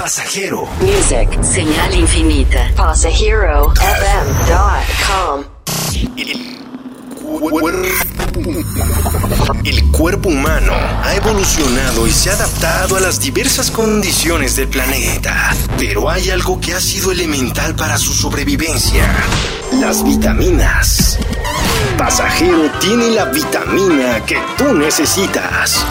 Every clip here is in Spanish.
Pasajero. Music, señal infinita. PasajeroFM.com. El cuerpo humano ha evolucionado y se ha adaptado a las diversas condiciones del planeta, pero hay algo que ha sido elemental para su sobrevivencia, las vitaminas. Pasajero tiene la vitamina que tú necesitas.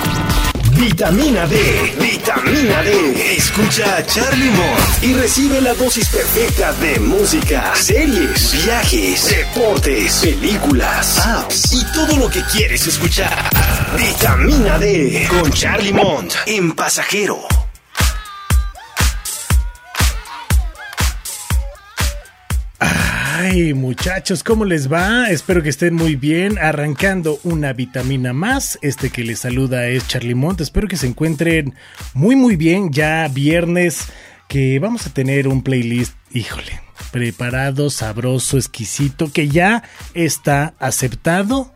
Vitamina D, vitamina D. Escucha a Charlie Mont y recibe la dosis perfecta de música, series, viajes, deportes, películas, apps y todo lo que quieres escuchar. Vitamina D con Charlie Mont en Pasajero. Ay, muchachos, ¿cómo les va? Espero que estén muy bien. Arrancando una vitamina más. Este que les saluda es Charlie Mont. Espero que se encuentren muy, muy bien. Ya viernes que vamos a tener un playlist, híjole, preparado, sabroso, exquisito, que ya está aceptado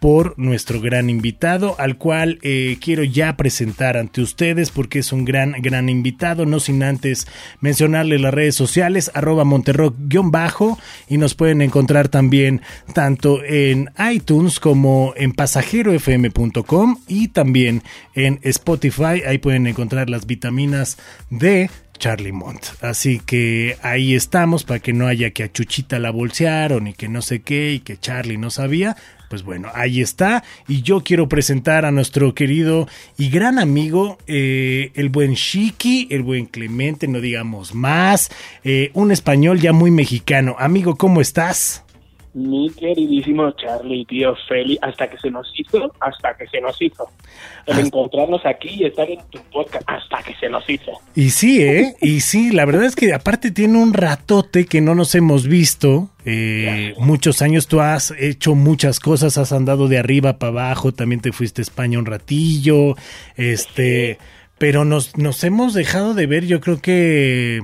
por nuestro gran invitado, al cual eh, quiero ya presentar ante ustedes porque es un gran, gran invitado, no sin antes mencionarle las redes sociales, arroba monterrock-bajo, y nos pueden encontrar también tanto en iTunes como en pasajerofm.com y también en Spotify, ahí pueden encontrar las vitaminas de Charlie Mont. Así que ahí estamos para que no haya que a Chuchita la bolsearon y que no sé qué y que Charlie no sabía. Pues bueno, ahí está. Y yo quiero presentar a nuestro querido y gran amigo, eh, el buen Chiqui, el buen Clemente, no digamos más. eh, un español ya muy mexicano. Amigo, ¿cómo estás? Mi queridísimo Charlie, tío Feli, hasta que se nos hizo, hasta que se nos hizo. El encontrarnos aquí y estar en tu podcast, hasta que se nos hizo. Y sí, ¿eh? Y sí, la verdad es que aparte tiene un ratote que no nos hemos visto. eh, muchos años tú has hecho muchas cosas, has andado de arriba para abajo, también te fuiste a España un ratillo, este, pero nos, nos hemos dejado de ver, yo creo que,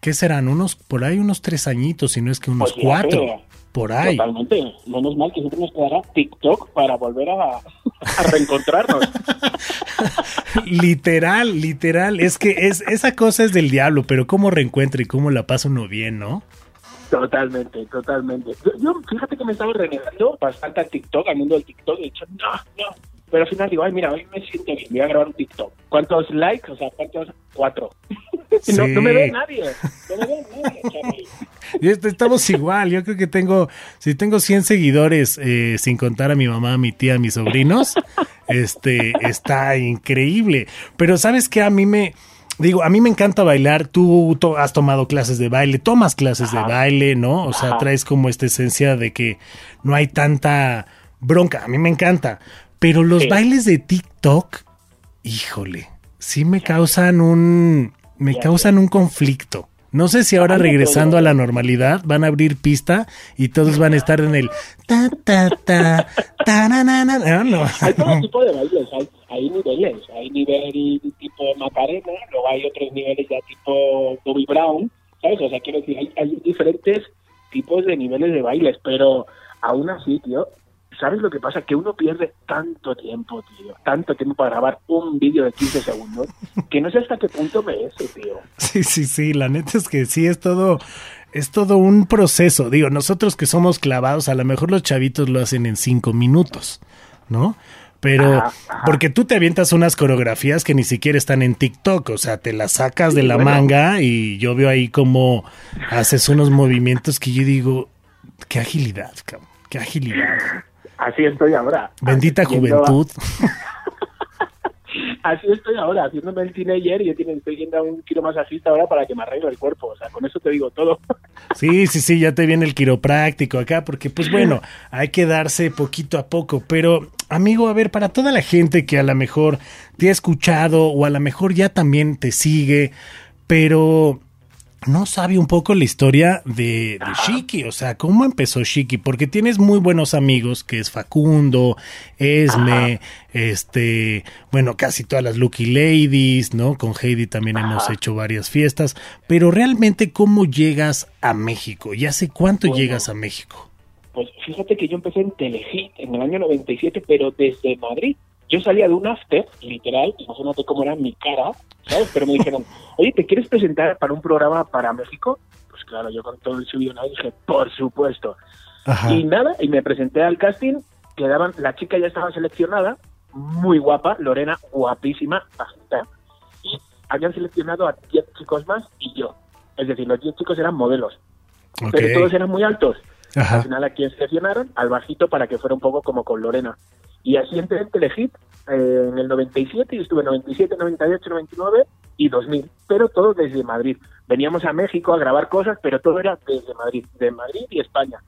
¿qué serán? Unos, por ahí unos tres añitos, si no es que unos Pues cuatro, por ahí. Totalmente. Menos mal que siempre nos quedará TikTok para volver a, a reencontrarnos. literal, literal, es que es, esa cosa es del diablo, pero cómo reencuentra y cómo la pasa uno bien, ¿no? totalmente, totalmente. Yo, yo, fíjate que me estaba renegando bastante al TikTok, al mundo del TikTok. He dicho, no, no. Pero al final digo, ay, mira, hoy me siento bien, voy a grabar un TikTok. ¿Cuántos likes? O sea, ¿cuántos? Cuatro. No, no me ve nadie. No me ve nadie, Charlie. Y est- Estamos igual, yo creo que tengo, si tengo 100 seguidores, eh, sin contar a mi mamá, a mi tía, a mis sobrinos, este, está increíble. Pero sabes que a mí me, digo, a mí me encanta bailar, tú to- has tomado clases de baile, tomas clases de baile, ¿no? O sea, Ajá. traes como esta esencia de que no hay tanta bronca, a mí me encanta. Pero los Sí. bailes de TikTok, híjole, sí me causan un, me causan un conflicto. No sé si ahora regresando a la normalidad van a abrir pista y todos van a estar en el ta ta ta ta na, na, na, no, no. Hay todo tipo de bailes, hay, hay niveles. Hay nivel tipo Macarena, luego hay otros niveles ya tipo Bobby Brown, ¿sabes? O sea, quiero decir, hay, hay diferentes tipos de niveles de bailes, pero aún así, tío, ¿sabes lo que pasa? Que uno pierde tanto tiempo, tío, tanto tiempo para grabar un vídeo de 15 segundos, que no sé hasta qué punto merece, tío. Sí, sí, sí, la neta es que sí es todo es todo un proceso. Digo, nosotros que somos clavados, a lo mejor los chavitos lo hacen en cinco minutos, ¿no? Pero, Ajá, ajá. porque tú te avientas unas coreografías que ni siquiera están en TikTok, o sea, te las sacas de la bueno. manga y yo veo ahí como haces unos movimientos que yo digo, qué agilidad, cabrón, qué agilidad. Así estoy ahora. Bendita juventud. Así estoy ahora, haciéndome el teenager y estoy yendo a un quiromasajista ahora para que me arregle el cuerpo. O sea, con eso te digo todo. Sí, sí, sí, ya te viene el quiropráctico acá, porque pues bueno, hay que darse poquito a poco, pero amigo, a ver, para toda la gente que a lo mejor te ha escuchado o a lo mejor ya también te sigue, pero no sabe un poco la historia de, de Shiki, o sea, cómo empezó Shiki, porque tienes muy buenos amigos, que es Facundo, Esme, este, bueno, casi todas las Lucky Ladies, ¿no? Con Heidi también hemos hecho varias fiestas, pero realmente, ¿cómo llegas a México? ¿Y hace cuánto Bueno. llegas a México? Pues fíjate que yo empecé en Telehit en el año 97, pero desde Madrid. Yo salía de un after, literal, imagínate cómo era mi cara, ¿sabes? Pero me dijeron, oye, ¿te quieres presentar para un programa para México? Pues claro, yo con todo el subido dije, por supuesto. Ajá. Y nada, y me presenté al casting, quedaban, la chica ya estaba seleccionada, muy guapa, Lorena, guapísima, bajita, y habían seleccionado a 10 chicos más y yo. Es decir, los 10 chicos eran modelos, pero todos eran muy altos. Al final a quien seleccionaron, al bajito para que fuera un poco como con Lorena. Y así entré en Telehit eh, en el 97 y estuve 97, 98, 99 y 2000, pero todo desde Madrid. Veníamos a México a grabar cosas, pero todo era desde Madrid, de Madrid y España.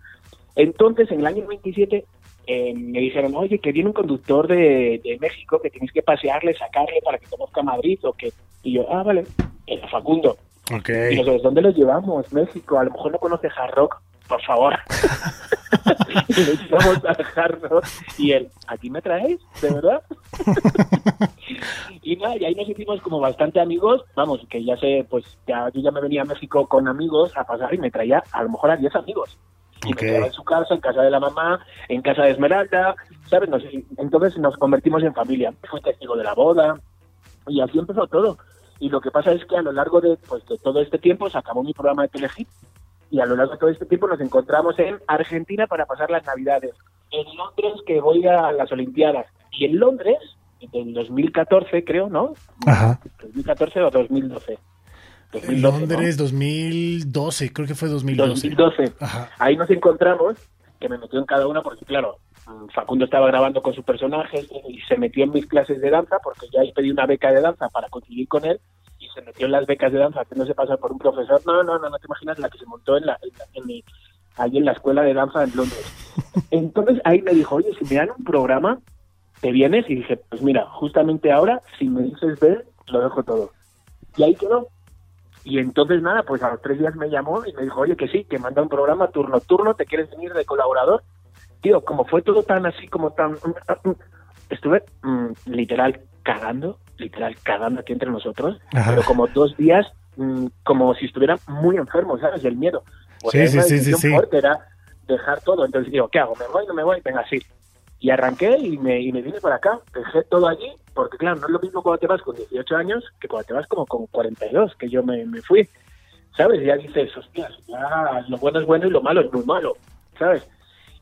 Entonces, en el año 97 eh, me dijeron, oye, que viene un conductor de, de México que tienes que pasearle, sacarle para que conozca Madrid o que... Y yo, ah, vale, era Facundo. Ok. Y nosotros, ¿dónde los llevamos? México, a lo mejor no conoce Hard Rock, por favor. y Hard Rock y él, ¿aquí me traéis? ¿De verdad? y nada, y ahí nos hicimos como bastante amigos, vamos, que ya sé, pues ya yo ya me venía a México con amigos a pasar y me traía a lo mejor a 10 amigos. Y Ok. me quedaba en su casa, en casa de la mamá, en casa de Esmeralda, ¿sabes? No sé, entonces nos convertimos en familia. Fui testigo de la boda y así empezó todo. Y lo que pasa es que a lo largo de, pues, de todo este tiempo se acabó mi programa de Telehit y a lo largo de todo este tiempo nos encontramos en Argentina para pasar las Navidades. En Londres que voy a las Olimpiadas. Y en Londres, en 2014 creo, ¿no? Ajá. 2014 o 2012. En 2012, ¿no? Londres 2012, creo que fue 2012. 2012. Ajá. Ahí nos encontramos, que me metió en cada una porque, claro, mm, Facundo estaba grabando con su personaje y se metió en mis clases de danza porque ya pedí una beca de danza para coincidir con él se metió en las becas de danza que no se pasa por un profesor. No, no, no, no te imaginas la que se montó en la, en la- en mi- ahí en la escuela de danza en Londres. Entonces ahí me dijo, oye, si me dan un programa, ¿te vienes? Y dije, pues mira, justamente ahora, si me dices ver, lo dejo todo. Y ahí quedó. Y entonces nada, pues a los tres días me llamó y me dijo, oye, que sí, que manda un programa turno turno, ¿te quieres venir de colaborador? Tío, como fue todo tan así, como tan... Estuve mm, literal cagando, literal cagando aquí entre nosotros, Ajá. pero como dos días, mm, como si estuviera muy enfermo, ¿sabes? Del miedo. Porque Sí, sí, sí, sí. fuerte, era dejar todo. Entonces digo, ¿qué hago? ¿Me voy? ¿No me voy? Venga, sí. Y arranqué y me, y me vine para acá. Dejé todo allí, porque claro, no es lo mismo cuando te vas con 18 años que cuando te vas como con 42, que yo me, me fui. ¿Sabes? Y ya dices, hostias, ya lo bueno es bueno y lo malo es muy malo, ¿sabes?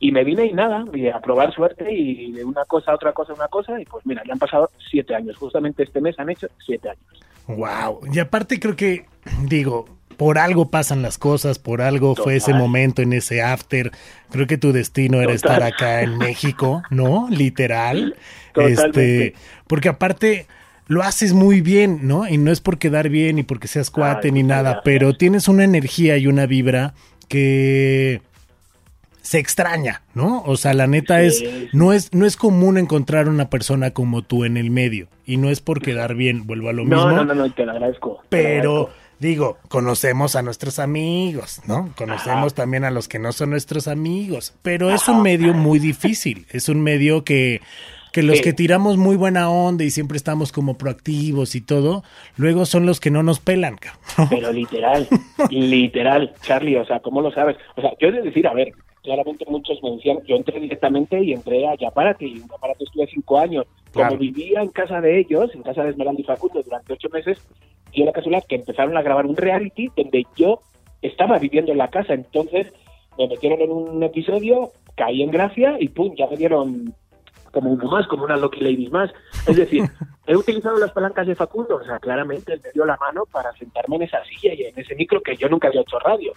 Y me vine y nada, y a probar suerte y de una cosa a otra cosa a una cosa, y pues mira, ya han pasado siete años. Justamente este mes han hecho siete años. Wow. Y aparte creo que, digo, por algo pasan las cosas, por algo fue ese momento en ese after. Creo que tu destino era Total. estar acá en México, ¿no? Literal. Totalmente. Este, porque aparte lo haces muy bien, ¿no? Y no es por quedar bien ni porque seas cuate Ay, ni nada, gracias. pero tienes una energía y una vibra que se extraña, ¿no? O sea, la neta es no es no es común encontrar una persona como tú en el medio y no es por quedar bien, vuelvo a lo No, mismo. no, no, no, te lo agradezco. te lo Pero agradezco. digo, conocemos a nuestros amigos, ¿no? Conocemos Ajá. también a los que no son nuestros amigos, pero es un medio muy difícil, es un medio que que los Sí. que tiramos muy buena onda y siempre estamos como proactivos y todo, luego son los que no nos pelan, cabrón. Pero literal, literal, Charlie, o sea, ¿cómo lo sabes? O sea, yo he de decir, a ver, claramente muchos me decían, yo entré directamente y entré a Yapárate, y en Yapárate estuve cinco años. Como Claro. vivía en casa de ellos, en casa de Esmeralda y Facundo, durante ocho meses, dio la casualidad que empezaron a grabar un reality donde yo estaba viviendo en la casa, entonces me metieron en un episodio, caí en gracia y pum, ya me dieron como uno más, como una Lucky Ladies más. Es decir, he utilizado las palancas de Facundo, o sea, claramente él me dio la mano para sentarme en esa silla y en ese micro que yo nunca había hecho radio.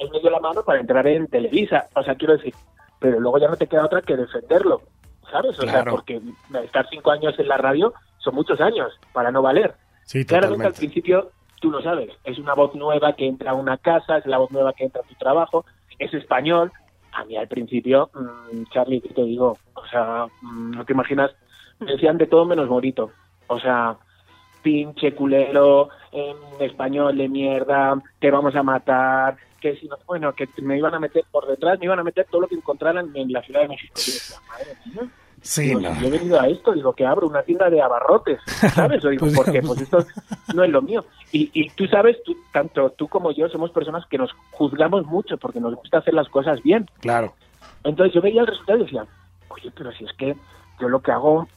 Él me dio la mano para entrar en Televisa, o sea, quiero decir, pero luego ya no te queda otra que defenderlo, ¿sabes? O sea, porque estar cinco años en la radio son muchos años para no valer. Sí, Claramente al principio tú lo sabes, es una voz nueva que entra a una casa, es la voz nueva que entra a tu trabajo, es español. A mí al principio, mm, Charlie, ¿qué te digo? O sea, mm, no te imaginas, me decían de todo menos bonito. O sea, pinche culero, en español de mierda, te vamos a matar, que si no, bueno, que me iban a meter por detrás, me iban a meter todo lo que encontraran en la Ciudad de México. Y yo decía, madre mía, Sí, Digo, no. yo he venido a esto, digo que abro una tienda de abarrotes, ¿sabes? Digo, Pues, porque pues esto no es lo mío. Y, y tú sabes, tú, tanto tú como yo somos personas que nos juzgamos mucho porque nos gusta hacer las cosas bien. Claro. Entonces yo veía el resultado y decía, oye, pero si es que yo lo que hago,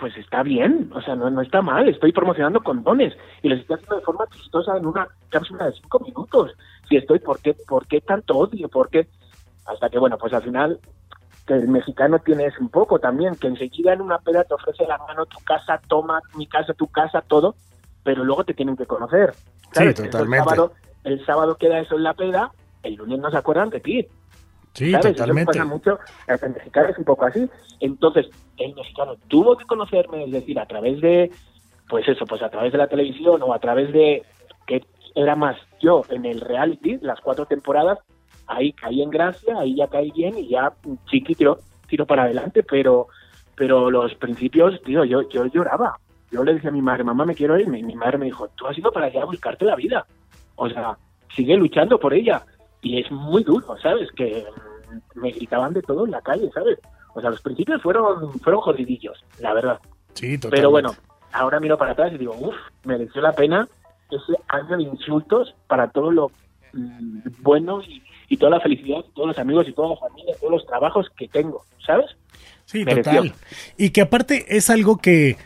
pues está bien, o sea, no, no está mal, estoy promocionando condones y los estoy haciendo de forma chistosa en una cápsula de cinco minutos. Si estoy, ¿por qué, por qué tanto odio? ¿Por qué? Hasta que, bueno, pues al final que el mexicano tiene eso un poco también, que enseguida en una peda te ofrece la mano tu casa, toma mi casa, tu casa, todo, pero luego te tienen que conocer. Sí, totalmente. El sábado, el sábado queda eso en la peda, el lunes no se acuerdan de ti. Sí, ¿sabes? totalmente. Eso pasa mucho, el mexicano es un poco así. Entonces, el mexicano tuvo que conocerme, es decir, a través de, pues eso, pues a través de la televisión o a través de, que era más yo en el reality, las cuatro temporadas, ahí caí en gracia, ahí ya caí bien y ya chiqui tiro, tiro para adelante, pero pero los principios, tío, yo, yo lloraba. Yo le dije a mi madre, mamá, me quiero ir. Mi, mi madre me dijo, tú has ido para allá a buscarte la vida. O sea, sigue luchando por ella. Y es muy duro, ¿sabes? Que mm, me gritaban de todo en la calle, ¿sabes? O sea, los principios fueron, fueron jodidillos, la verdad. Sí, totalmente. Pero bueno, ahora miro para atrás y digo, uff, mereció la pena ese año de insultos para todo lo mm, bueno y, y toda la felicidad, todos los amigos y toda la familia, todos los trabajos que tengo, ¿sabes? Sí, mereció. total. Y que aparte es algo que,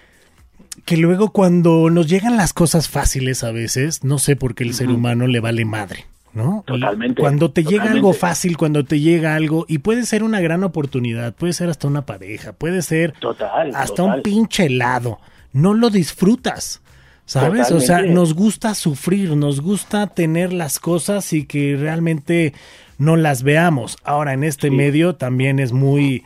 que luego cuando nos llegan las cosas fáciles a veces, no sé por qué el ser humano le vale madre. ¿No? Totalmente, Cuando te llega algo fácil, cuando te llega algo, y puede ser una gran oportunidad, puede ser hasta una pareja, puede ser Total, hasta total. un pinche helado, no lo disfrutas. ¿Sabes? O sea, nos gusta sufrir, nos gusta tener las cosas y que realmente no las veamos. Ahora, en este Sí. medio también es muy,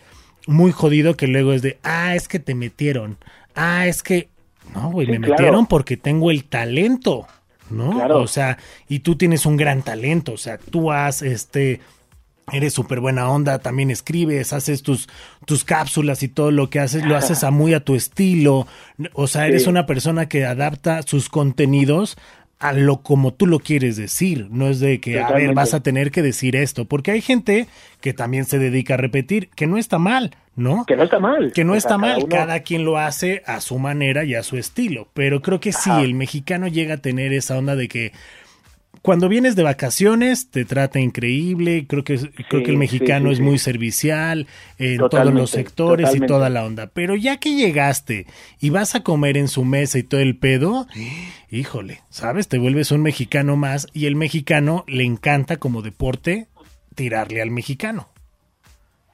muy jodido que luego es de, ah, es que te metieron. Ah, es que, no, güey, Sí, me claro. metieron porque tengo el talento, ¿no? Claro. O sea, y tú tienes un gran talento, o sea, actúas, este, eres súper buena onda, también escribes, haces tus, tus cápsulas y todo lo que haces, lo haces a muy a tu estilo. O sea, eres Sí. una persona que adapta sus contenidos a lo como tú lo quieres decir. No es de que, a ver, vas a tener que decir esto. Porque hay gente que también se dedica a repetir, que no está mal, ¿no? Que no está mal. Que no O sea, está mal, uno- cada quien lo hace a su manera y a su estilo, pero creo que sí, el mexicano llega a tener esa onda de que cuando vienes de vacaciones te trata increíble, creo que creo que el sí, mexicano sí, es sí. muy servicial en todos los sectores y toda la onda, pero ya que llegaste y vas a comer en su mesa y todo el pedo, híjole, ¿sabes? Te vuelves un mexicano más y el mexicano le encanta como deporte tirarle al mexicano.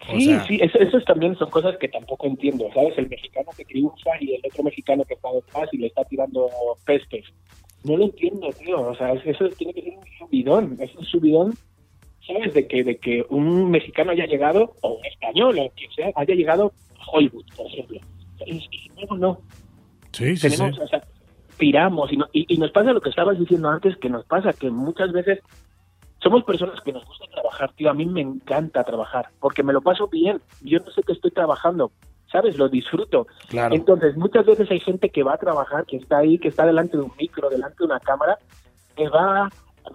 O Sí, sea- sí, eso, esos también son cosas que tampoco entiendo, ¿sabes? El mexicano que triunfa y el otro mexicano que está detrás y le está tirando pestes. No lo entiendo, tío. O sea, eso tiene que ser un subidón. Es un subidón, ¿sabes? De que, de que un mexicano haya llegado, o un español, o quien sea, haya llegado a Hollywood, por ejemplo. Y, luego no. Sí, sí, sí. tenemos, o sea, tiramos y, no- y, y nos pasa lo que estabas diciendo antes, que nos pasa que muchas veces somos personas que nos gusta trabajar, tío. A mí me encanta trabajar porque me lo paso bien. Yo no sé que estoy trabajando, ¿sabes? Lo disfruto. Claro. Entonces, muchas veces hay gente que va a trabajar, que está ahí, que está delante de un micro, delante de una cámara, que va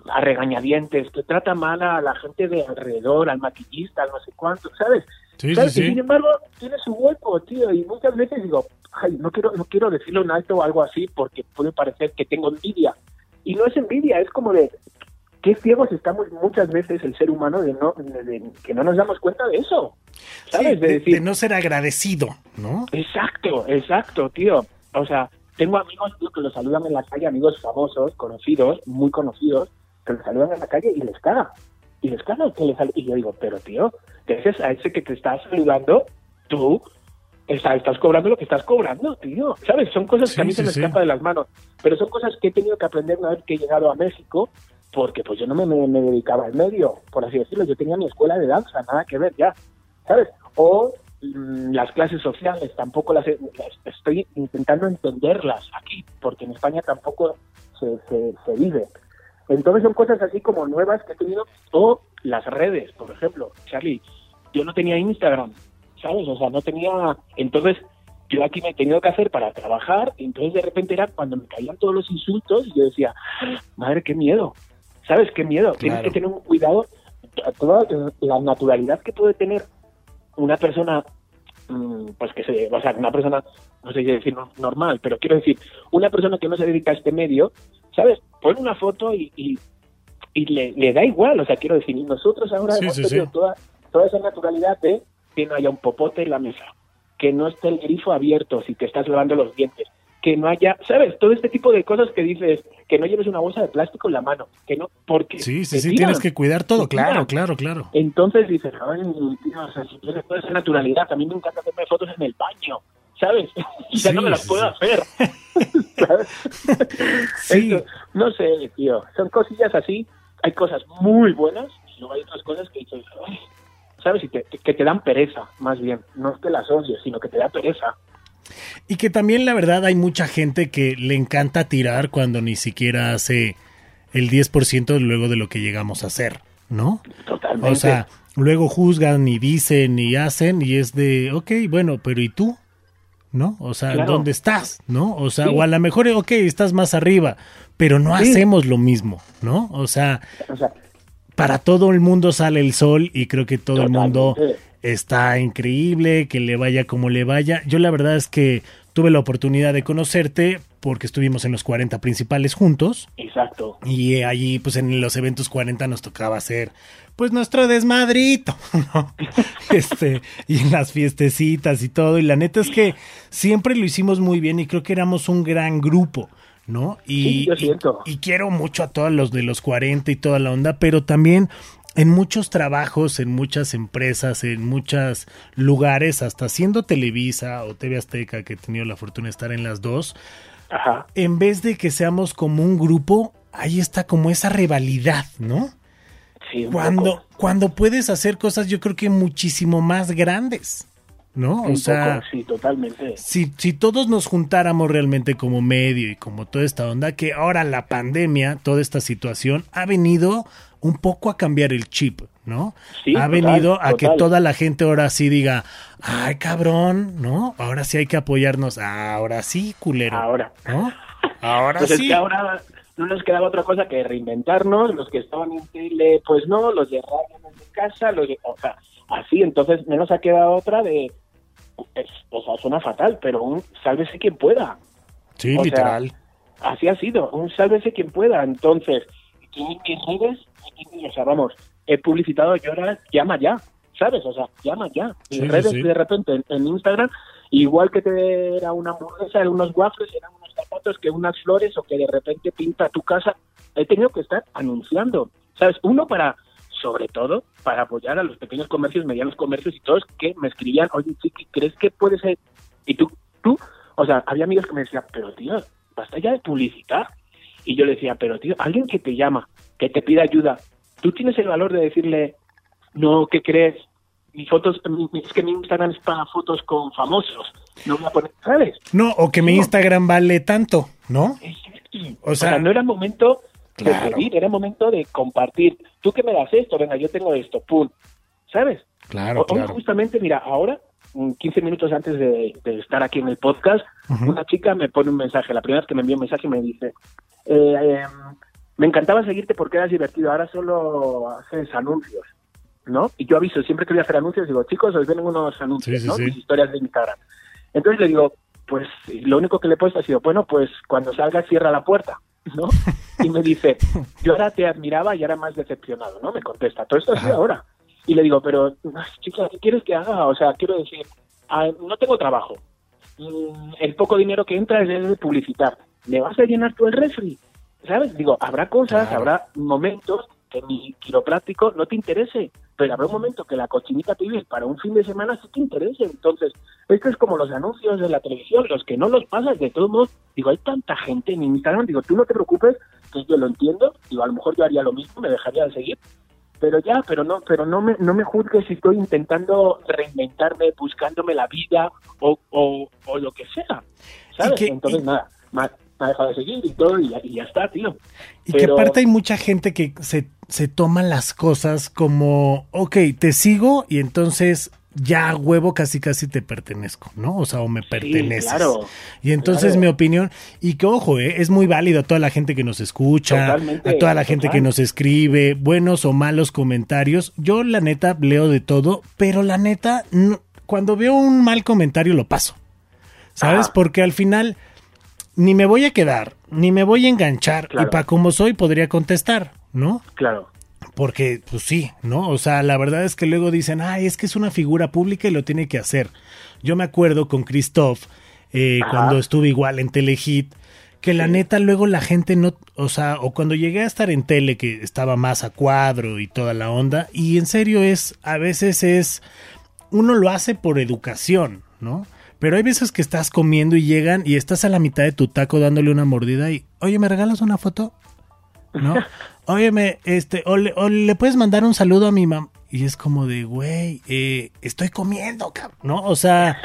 a regañadientes, que trata mal a la gente de alrededor, al maquillista, al no sé cuánto, ¿sabes? Sí, ¿Sabes? sí, Y sí. sin embargo, tiene su hueco, tío, y muchas veces digo, ay, no quiero, no quiero decirlo en alto o algo así porque puede parecer que tengo envidia. Y no es envidia, es como de qué ciegos estamos muchas veces el ser humano de no, de- de- que no nos damos cuenta de eso. ¿Sabes? Sí, de de, decir, de no ser agradecido, ¿no? Exacto, exacto, tío. O sea, tengo amigos tío, que los saludan en la calle, amigos famosos, conocidos, muy conocidos, que los saludan en la calle y les caga. Y les caga que les Y yo digo, pero tío, entonces a ese que te está saludando, tú está- estás cobrando lo que estás cobrando, tío. ¿Sabes? Son cosas Sí, que a mí se sí, me sí. escapan de las manos. Pero son cosas que he tenido que aprender una vez que he llegado a México, porque pues yo no me, dedicaba al medio, por así decirlo. Yo tenía mi escuela de danza, nada que ver ya. ¿sabes? O mm, las clases sociales, tampoco las, las estoy intentando entenderlas aquí, porque en España tampoco se, vive. Entonces son cosas así como nuevas que he tenido, o las redes, por ejemplo, Charlie, yo no tenía Instagram, ¿sabes? O sea, no tenía, entonces yo aquí me he tenido que hacer para trabajar, entonces de repente era cuando me caían todos los insultos y yo decía, "Ah, madre, qué miedo, ¿sabes? Qué miedo, tienes que tener un cuidado, a toda la naturalidad que puede tener una persona, mm, pues que se, o sea, una persona, no sé si decir no- normal, pero quiero decir, una persona que no se dedica a este medio, ¿sabes? Pone una foto y, y, y le, le da igual, o sea, quiero decir, nosotros ahora Sí, hemos sí, tenido sí. Toda, toda esa naturalidad de que no haya un popote en la mesa, que no esté el grifo abierto si te estás lavando los dientes, que no haya, ¿sabes? Todo este tipo de cosas que dices, que no lleves una bolsa de plástico en la mano, que no, porque... Sí, sí, sí, tienes que cuidar todo, claro, claro, claro. Entonces dices, ay, tío, o sea, si toda esa naturalidad, a mí me encanta hacerme fotos en el baño, ¿sabes? Y ya Sí, no me las puedo sí. hacer. ¿sabes? Sí. Esto, no sé, tío, son cosillas así, hay cosas muy buenas y luego hay otras cosas que dices, ay, ¿sabes? Y te- que te dan pereza, más bien, no es que las odies, sino que te da pereza. Y que también la verdad hay mucha gente que le encanta tirar cuando ni siquiera hace el 10% luego de lo que llegamos a hacer, ¿no? Totalmente. O sea, luego juzgan y dicen y hacen y es de, ok, bueno, pero ¿y tú? ¿No? O sea, Claro. ¿dónde estás? ¿No? O sea, Sí. o a lo mejor, ok, estás más arriba, pero no Sí. hacemos lo mismo, ¿no? O sea, o sea, para todo el mundo sale el sol y creo que todo el mundo. Está increíble, que le vaya como le vaya. Yo la verdad es que tuve la oportunidad de conocerte porque estuvimos en los 40 principales juntos exacto. y eh, allí pues en los eventos 40 nos tocaba hacer pues nuestro desmadrito, ¿no? Este, y en las fiestecitas y todo y la neta es que siempre lo hicimos muy bien y creo que éramos un gran grupo. ¿No? Y, Sí, yo y- y quiero mucho a todos los de los 40 y toda la onda, pero también en muchos trabajos, en muchas empresas, en muchos lugares, hasta siendo Televisa o TV Azteca, que he tenido la fortuna de estar en las dos, Ajá. en vez de que seamos como un grupo, ahí está como esa rivalidad, ¿no? Sí, Cuando, poco. cuando puedes hacer cosas, yo creo que muchísimo más grandes, ¿no? O sea, poco, sí, totalmente. si, si todos nos juntáramos realmente como medio y como toda esta onda, que ahora la pandemia, toda esta situación, ha venido un poco a cambiar el chip, ¿no? Sí, ha total, venido a que toda la gente ahora sí diga, ay cabrón, ¿no? Ahora sí hay que apoyarnos, ahora sí, culero. Ahora. ¿no? Ahora Pues es sí. que ahora no nos quedaba otra cosa que reinventarnos, los que estaban en tele, pues no, los de radio en casa, los de, o sea, así, entonces no nos ha quedado otra de, es- o sea, suena fatal, pero un sálvese quien pueda, Sí, o sea, literal. así ha sido, un sálvese quien pueda, entonces, yo en mis redes, o sea, vamos, he publicitado yo ahora, llama ya, ¿sabes? O sea, llama ya, mis sí, redes sí. de repente en, en Instagram, igual que te era una hamburguesa, eran unos waffles, eran unos zapatos, que unas flores o que de repente pinta tu casa, he tenido que estar anunciando, ¿sabes? Uno para, sobre todo, para apoyar a los pequeños comercios, medianos comercios y todos que me escribían, oye, chiqui, ¿crees que puede ser? Y tú, tú, o sea, había amigos que me decían, pero tío, basta ya de publicitar. Y yo le decía, pero tío, alguien que te llama, que te pide ayuda, tú tienes el valor de decirle, no, ¿qué crees? Mi fotos, es que mi Instagram es para fotos con famosos. No voy a poner, ¿sabes? No, o que mi Instagram vale tanto, ¿no? O sea, sea, no era momento Claro. de pedir, era momento de compartir. Tú que me das esto, venga, yo tengo esto, pum. ¿Sabes? Claro, O- claro. justamente, mira, ahora, mm, 15 minutos antes de, de estar aquí en el podcast, Ujú. una chica me pone un mensaje. La primera vez que me envió un mensaje me dice, eh, em, me encantaba seguirte porque eras divertido, ahora solo haces anuncios, ¿no? Y yo aviso, siempre que voy a hacer anuncios, digo, chicos, os vienen unos anuncios, Sí, sí, ¿no? sí. Mis historias de Instagram. Entonces le digo, pues lo único que le he puesto ha sido, bueno, pues cuando salga cierra la puerta, ¿no? Y me dice, yo ahora te admiraba y ahora más decepcionado, ¿no? Me contesta, todo esto Ajá. ahora. Y le digo, pero, ay, chica, ¿qué quieres que haga? O sea, quiero decir, ah, no tengo trabajo. Mm, El poco dinero que entra es de publicitar. ¿Le vas a llenar tú el refri? ¿Sabes? Digo, habrá cosas, Claro. habrá momentos que mi quiropráctico no te interese, pero habrá un momento que la cochinita pibil para un fin de semana sí te interese. Entonces, esto es como los anuncios de la televisión, los que no los pasas, de todos modos, digo, hay tanta gente en Instagram, digo, tú no te preocupes, que yo lo entiendo, digo, a lo mejor yo haría lo mismo, me dejaría de seguir, pero ya, pero no, pero no me, no me juzgues si estoy intentando reinventarme, buscándome la vida o, o, o lo que sea, ¿sabes? que- Entonces, y- nada, ha, me ha dejado de seguir y todo, y, ya- y ya está, tío. Y que aparte hay mucha gente que se, se toma las cosas como, ok, te sigo y entonces ya a huevo casi casi te pertenezco, ¿no? O sea, o me perteneces. claro, y entonces claro. mi opinión, y que ojo, eh, es muy válido a toda la gente que nos escucha, Totalmente, a toda la gente total. que nos escribe, buenos o malos comentarios. Yo la neta leo de todo, pero la neta, no- cuando veo un mal comentario lo paso. ¿Sabes? Ajá. Porque al final ni me voy a quedar, ni me voy a enganchar. Claro. Y para como soy, podría contestar, ¿no? Claro. porque, pues sí, ¿no? O sea, la verdad es que luego dicen, ay, es que es una figura pública y lo tiene que hacer. Yo me acuerdo con Christoph, eh, cuando estuve igual en Telehit, que la neta luego la gente no, o sea, o cuando llegué a estar en tele que estaba más a cuadro y toda la onda, y en serio es, a veces es, uno lo hace por educación, ¿no? Pero hay veces que estás comiendo y llegan y estás a la mitad de tu taco dándole una mordida y, oye, ¿me regalas una foto? ¿No? Óyeme, este, o le, o le puedes mandar un saludo a mi mamá. Y es como de, güey, eh, estoy comiendo, cabrón, ¿no? O sea,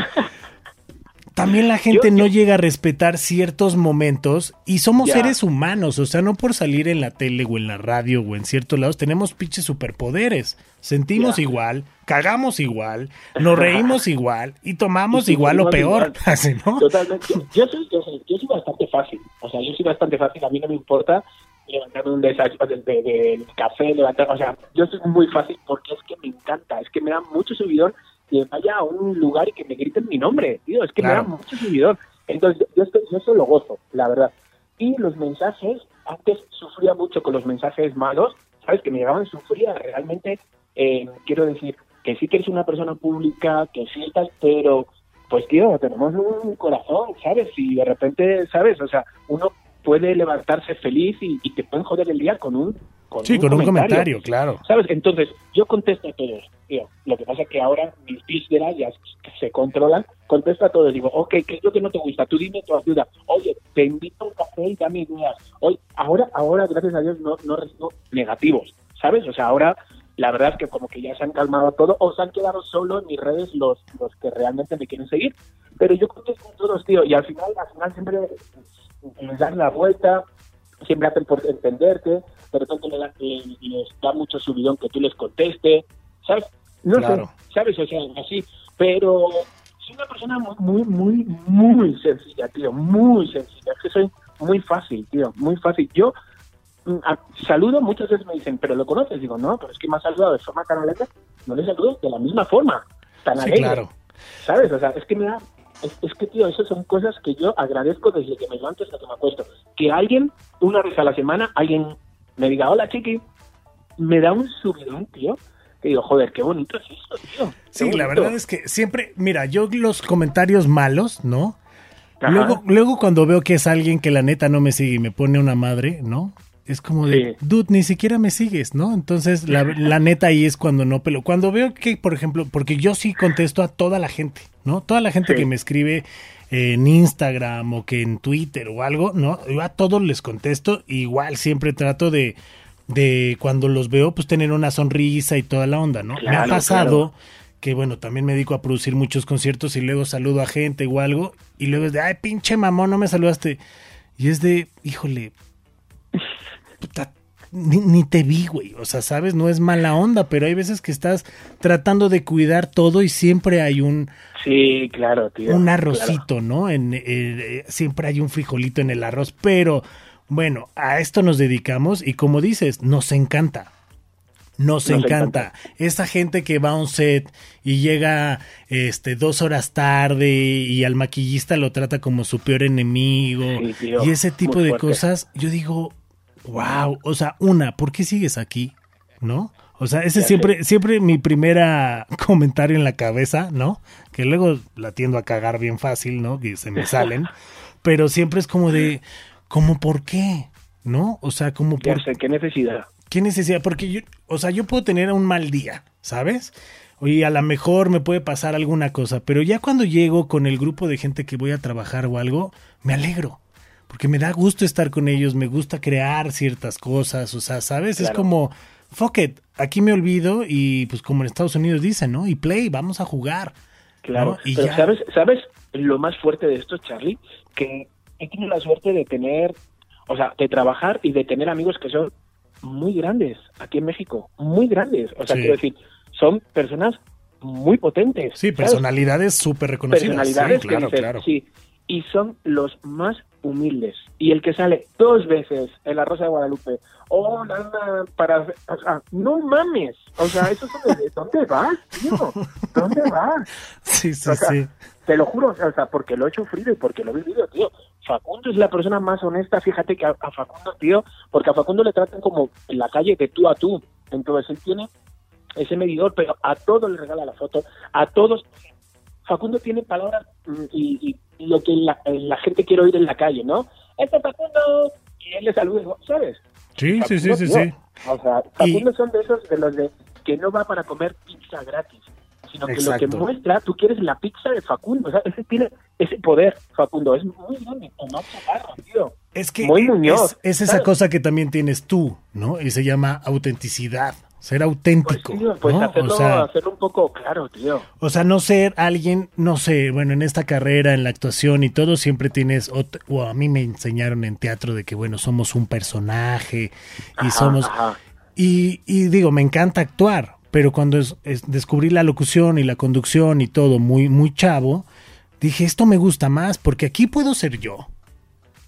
también la gente no llega a respetar ciertos momentos y somos seres humanos, o sea, no por salir en la tele o en la radio o en ciertos lados tenemos pinches superpoderes. Sentimos igual, cagamos igual, nos reímos igual y tomamos igual o peor. ¿no? Totalmente. Yo, soy, yo, soy, yo soy bastante fácil, o sea, yo soy bastante fácil, a mí no me importa levantarme un desayuno del de, café, levantar, o sea, yo soy muy fácil porque es que me encanta, es que me da mucho subidón que vaya a un lugar y que me griten mi nombre, tío, es que me da mucho seguidor. Entonces, yo, estoy, yo eso lo gozo, la verdad. Y los mensajes, antes sufría mucho con los mensajes malos, ¿sabes? Que me llegaban, sufría realmente, eh, quiero decir, que sí que eres una persona pública, que sí estás, pero pues tío, tenemos un corazón, ¿sabes? Y de repente, ¿sabes? O sea, uno puede levantarse feliz y, y te pueden joder el día con un sí, con un comentario, claro. ¿Sabes? Entonces, yo contesto a todos, tío. Lo que pasa es que ahora mis vísceras ya se controlan. Contesto a todos. Digo, ok, ¿qué es lo que no te gusta? Tú dime tu ayuda. Oye, te invito a un café y dame ideas. Hoy, ahora, ahora, gracias a Dios, no, no recibo negativos, ¿sabes? O sea, ahora la verdad es que como que ya se han calmado todo o se han quedado solo en mis redes los, los que realmente me quieren seguir. Pero yo contesto a todos, tío. Y al final, al final siempre dan la vuelta, siempre hacen por entenderte, de repente les da mucho subidón que tú les contestes, ¿sabes? No sé, ¿sabes? O sea, así, pero soy una persona muy, muy, muy, muy sencilla, tío, muy sencilla, es que soy muy fácil, tío, muy fácil. Yo mm, saludo, muchas veces me dicen, ¿pero lo conoces? Digo, no, pero es que me ha saludado de forma tan alegre, no le saludo de la misma forma, tan alegre. Claro. ¿Sabes? O sea, es que me da es, que, tío, esas son cosas que yo agradezco desde que me levanto hasta que me acuesto. Que alguien, una vez a la semana, alguien me diga, hola, chiqui, me da un subidón, tío. Que digo, joder, qué bonito es esto, tío. Sí, la verdad es que siempre, mira, yo los comentarios malos, ¿no? Luego, luego cuando veo que es alguien que la neta no me sigue y me pone una madre, ¿no? Es como de, dude, ni siquiera me sigues, ¿no? Entonces, la, la, neta ahí es cuando no pelo. Cuando veo que, por ejemplo, porque yo sí contesto a toda la gente, ¿no? Toda la gente que me escribe en Instagram o que en Twitter o algo, ¿no? Yo a todos les contesto. Igual siempre trato de, de cuando los veo, pues tener una sonrisa y toda la onda, ¿no? me ha pasado que, bueno, también me dedico a producir muchos conciertos y luego saludo a gente o algo. Y luego es de, ay, pinche mamón, no me saludaste. Y es de, híjole, ni, te vi, güey. O sea, sabes, no es mala onda, pero hay veces que estás tratando de cuidar todo y siempre hay un. Sí, claro, tío. Un arrocito, ¿no? En, eh, siempre hay un frijolito en el arroz, pero bueno, a esto nos dedicamos y como dices, nos encanta. Nos, encanta. Esa gente que va a un set y llega este dos horas tarde y al maquillista lo trata como su peor enemigo y ese tipo de cosas, yo digo, Wow, o sea, una, ¿por qué sigues aquí? ¿No? O sea, ese es siempre, siempre mi primera comentario en la cabeza, ¿no? Que luego la tiendo a cagar bien fácil, ¿no? Que se me salen. pero siempre es como de, ¿cómo por qué? ¿No? O sea, como por... ¿Qué necesidad? ¿Qué necesidad? Porque yo, o sea, yo puedo tener un mal día, ¿sabes? Y a lo mejor me puede pasar alguna cosa, pero ya cuando llego con el grupo de gente que voy a trabajar o algo, me alegro porque me da gusto estar con ellos, me gusta crear ciertas cosas, o sea, ¿sabes? Es como, fuck it, aquí me olvido y pues como en Estados Unidos dicen, ¿no? Y play, vamos a jugar. Claro, y pero ¿sabes, ¿sabes lo más fuerte de esto, Charlie? Que he tenido la suerte de tener, o sea, de trabajar y de tener amigos que son muy grandes aquí en México, muy grandes. O sea, quiero decir, son personas muy potentes. Sí, personalidades súper reconocidas. Personalidades sí, claro, claro. Sí, y son los más humildes. Y el que sale dos veces en la Rosa de Guadalupe, oh, nada, para... O sea, no mames. O sea, eso es de... ¿Dónde vas, tío? ¿Dónde vas? Sí, sí, sí. Te lo juro, o sea, porque lo he frío y porque lo he vivido, tío. Facundo es la persona más honesta, fíjate que a, Facundo, tío, porque a Facundo le tratan como en la calle de tú a tú, Entonces él tiene ese medidor, pero a todos le regala la foto, a todos. Facundo tiene palabras mm, y, y lo que la, la, gente quiere oír en la calle, ¿no? Este Facundo, y él le saluda, ¿sabes? Sí, sí, sí, sí, sí. O sea, Facundo son de esos de los de que no va para comer pizza gratis, sino que Exacto. lo que muestra, tú quieres la pizza de Facundo, o sea, ese tiene ese poder, Facundo, es muy grande, Omar Chaparro, tío. Es que Muy es, es esa ¿sabes? cosa que también tienes tú, ¿no? Y se llama autenticidad, ser Pues, auténtico, tío, pues ¿no? hacerlo, o sea, hacerlo un poco claro, tío. O sea, no ser alguien, no sé, bueno, en esta carrera, en la actuación y todo, siempre tienes, o a mí me enseñaron en teatro de que, bueno, somos un personaje y Ajá, somos... ajá. Y, y digo, me encanta actuar, pero cuando es, es- descubrí la locución y la conducción y todo muy, muy chavo, dije, esto me gusta más porque aquí puedo ser yo.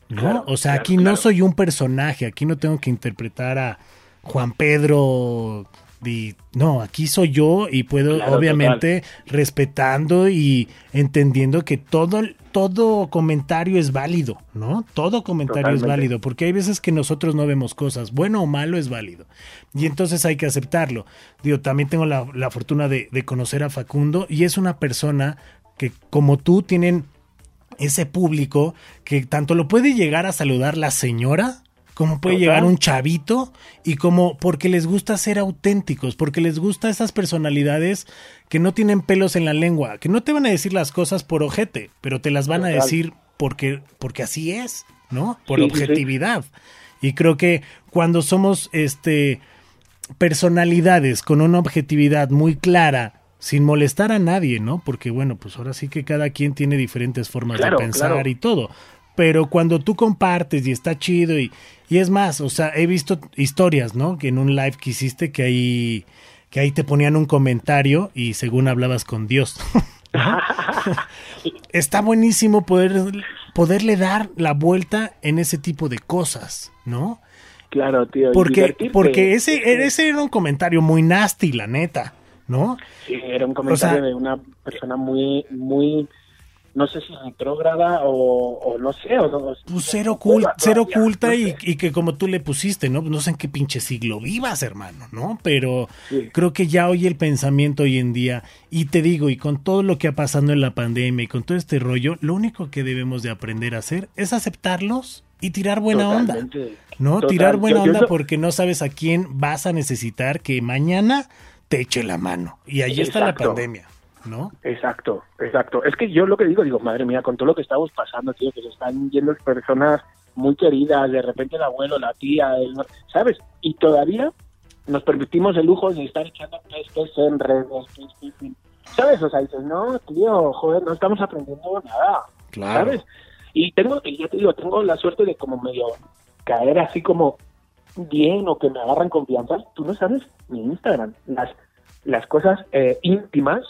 ¿No? Claro, o sea, claro, aquí no soy un personaje, aquí no tengo que interpretar a Juan Pedro. di- no, aquí soy yo y puedo, Claro, obviamente, respetando y entendiendo que todo, todo comentario es válido, ¿no? Todo comentario es válido, porque hay veces que nosotros no vemos cosas, bueno o malo es válido. Y entonces hay que aceptarlo. Digo, también tengo la, la fortuna de, de conocer a Facundo y es una persona que, como tú, tienen ese público que tanto lo puede llegar a saludar la señora, como puede Total. llegar un chavito, y como porque les gusta ser auténticos, porque les gusta esas personalidades que no tienen pelos en la lengua, que no te van a decir las cosas por ojete, pero te las van a decir porque, porque así es, ¿no? Por Sí, sí, sí. objetividad. Y creo que cuando somos este personalidades con una objetividad muy clara, sin molestar a nadie, ¿no? Porque bueno, pues ahora sí que cada quien tiene diferentes formas Claro, de pensar claro. y todo. Pero cuando tú compartes y está chido y, y es más, o sea, he visto historias, ¿no? Que en un live que hiciste que ahí, que ahí te ponían un comentario y según hablabas con Dios. Está buenísimo poder, poderle dar la vuelta en ese tipo de cosas, ¿no? Claro, tío. Porque, divertirte. porque ese, ese era un comentario muy nasty, la neta, ¿no? Sí, era un comentario O sea- de una persona muy, muy, no sé si retrógrada o, o no sé, o no. Pues ser oculta, ser oculta no y, sé. y que como tú le pusiste, ¿no? No sé en qué pinche siglo vivas, hermano, ¿no? Pero Sí. creo que ya hoy el pensamiento hoy en día, y te digo, y con todo lo que ha pasado en la pandemia y con todo este rollo, lo único que debemos de aprender a hacer es aceptarlos y tirar buena onda. ¿No? Total. Tirar buena Yo- yo onda porque no sabes a quién vas a necesitar que mañana te eche la mano. Y ahí está la pandemia, ¿no? Exacto, exacto. Es que yo lo que digo, digo, madre mía, con todo lo que estamos pasando, tío, que se están yendo personas muy queridas, de repente el abuelo, la tía, el- ¿sabes? Y todavía nos permitimos el lujo de estar echando pestes en redes, ¿sabes? O sea, dices, no, tío, joder, no estamos aprendiendo nada, Claro. ¿sabes? Y tengo, y ya te digo, tengo la suerte de como medio caer así como bien o que me agarran confianza. Tú no sabes mi Instagram, las, las cosas eh, íntimas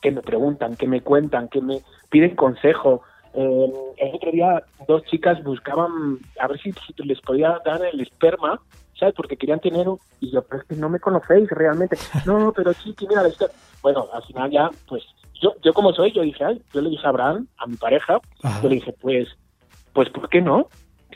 que me preguntan, que me cuentan, que me piden consejo. Eh, el otro día dos chicas buscaban a ver si, si les podía dar el esperma, ¿sabes? Porque querían tener un... Y yo, pero es que no me conocéis realmente. No, pero sí, mira, esperma. Bueno, al final ya, pues, yo, yo como soy, yo dije, ay, yo le dije a Abraham, a mi pareja, Ajá. yo le dije, pues, pues, ¿por qué no?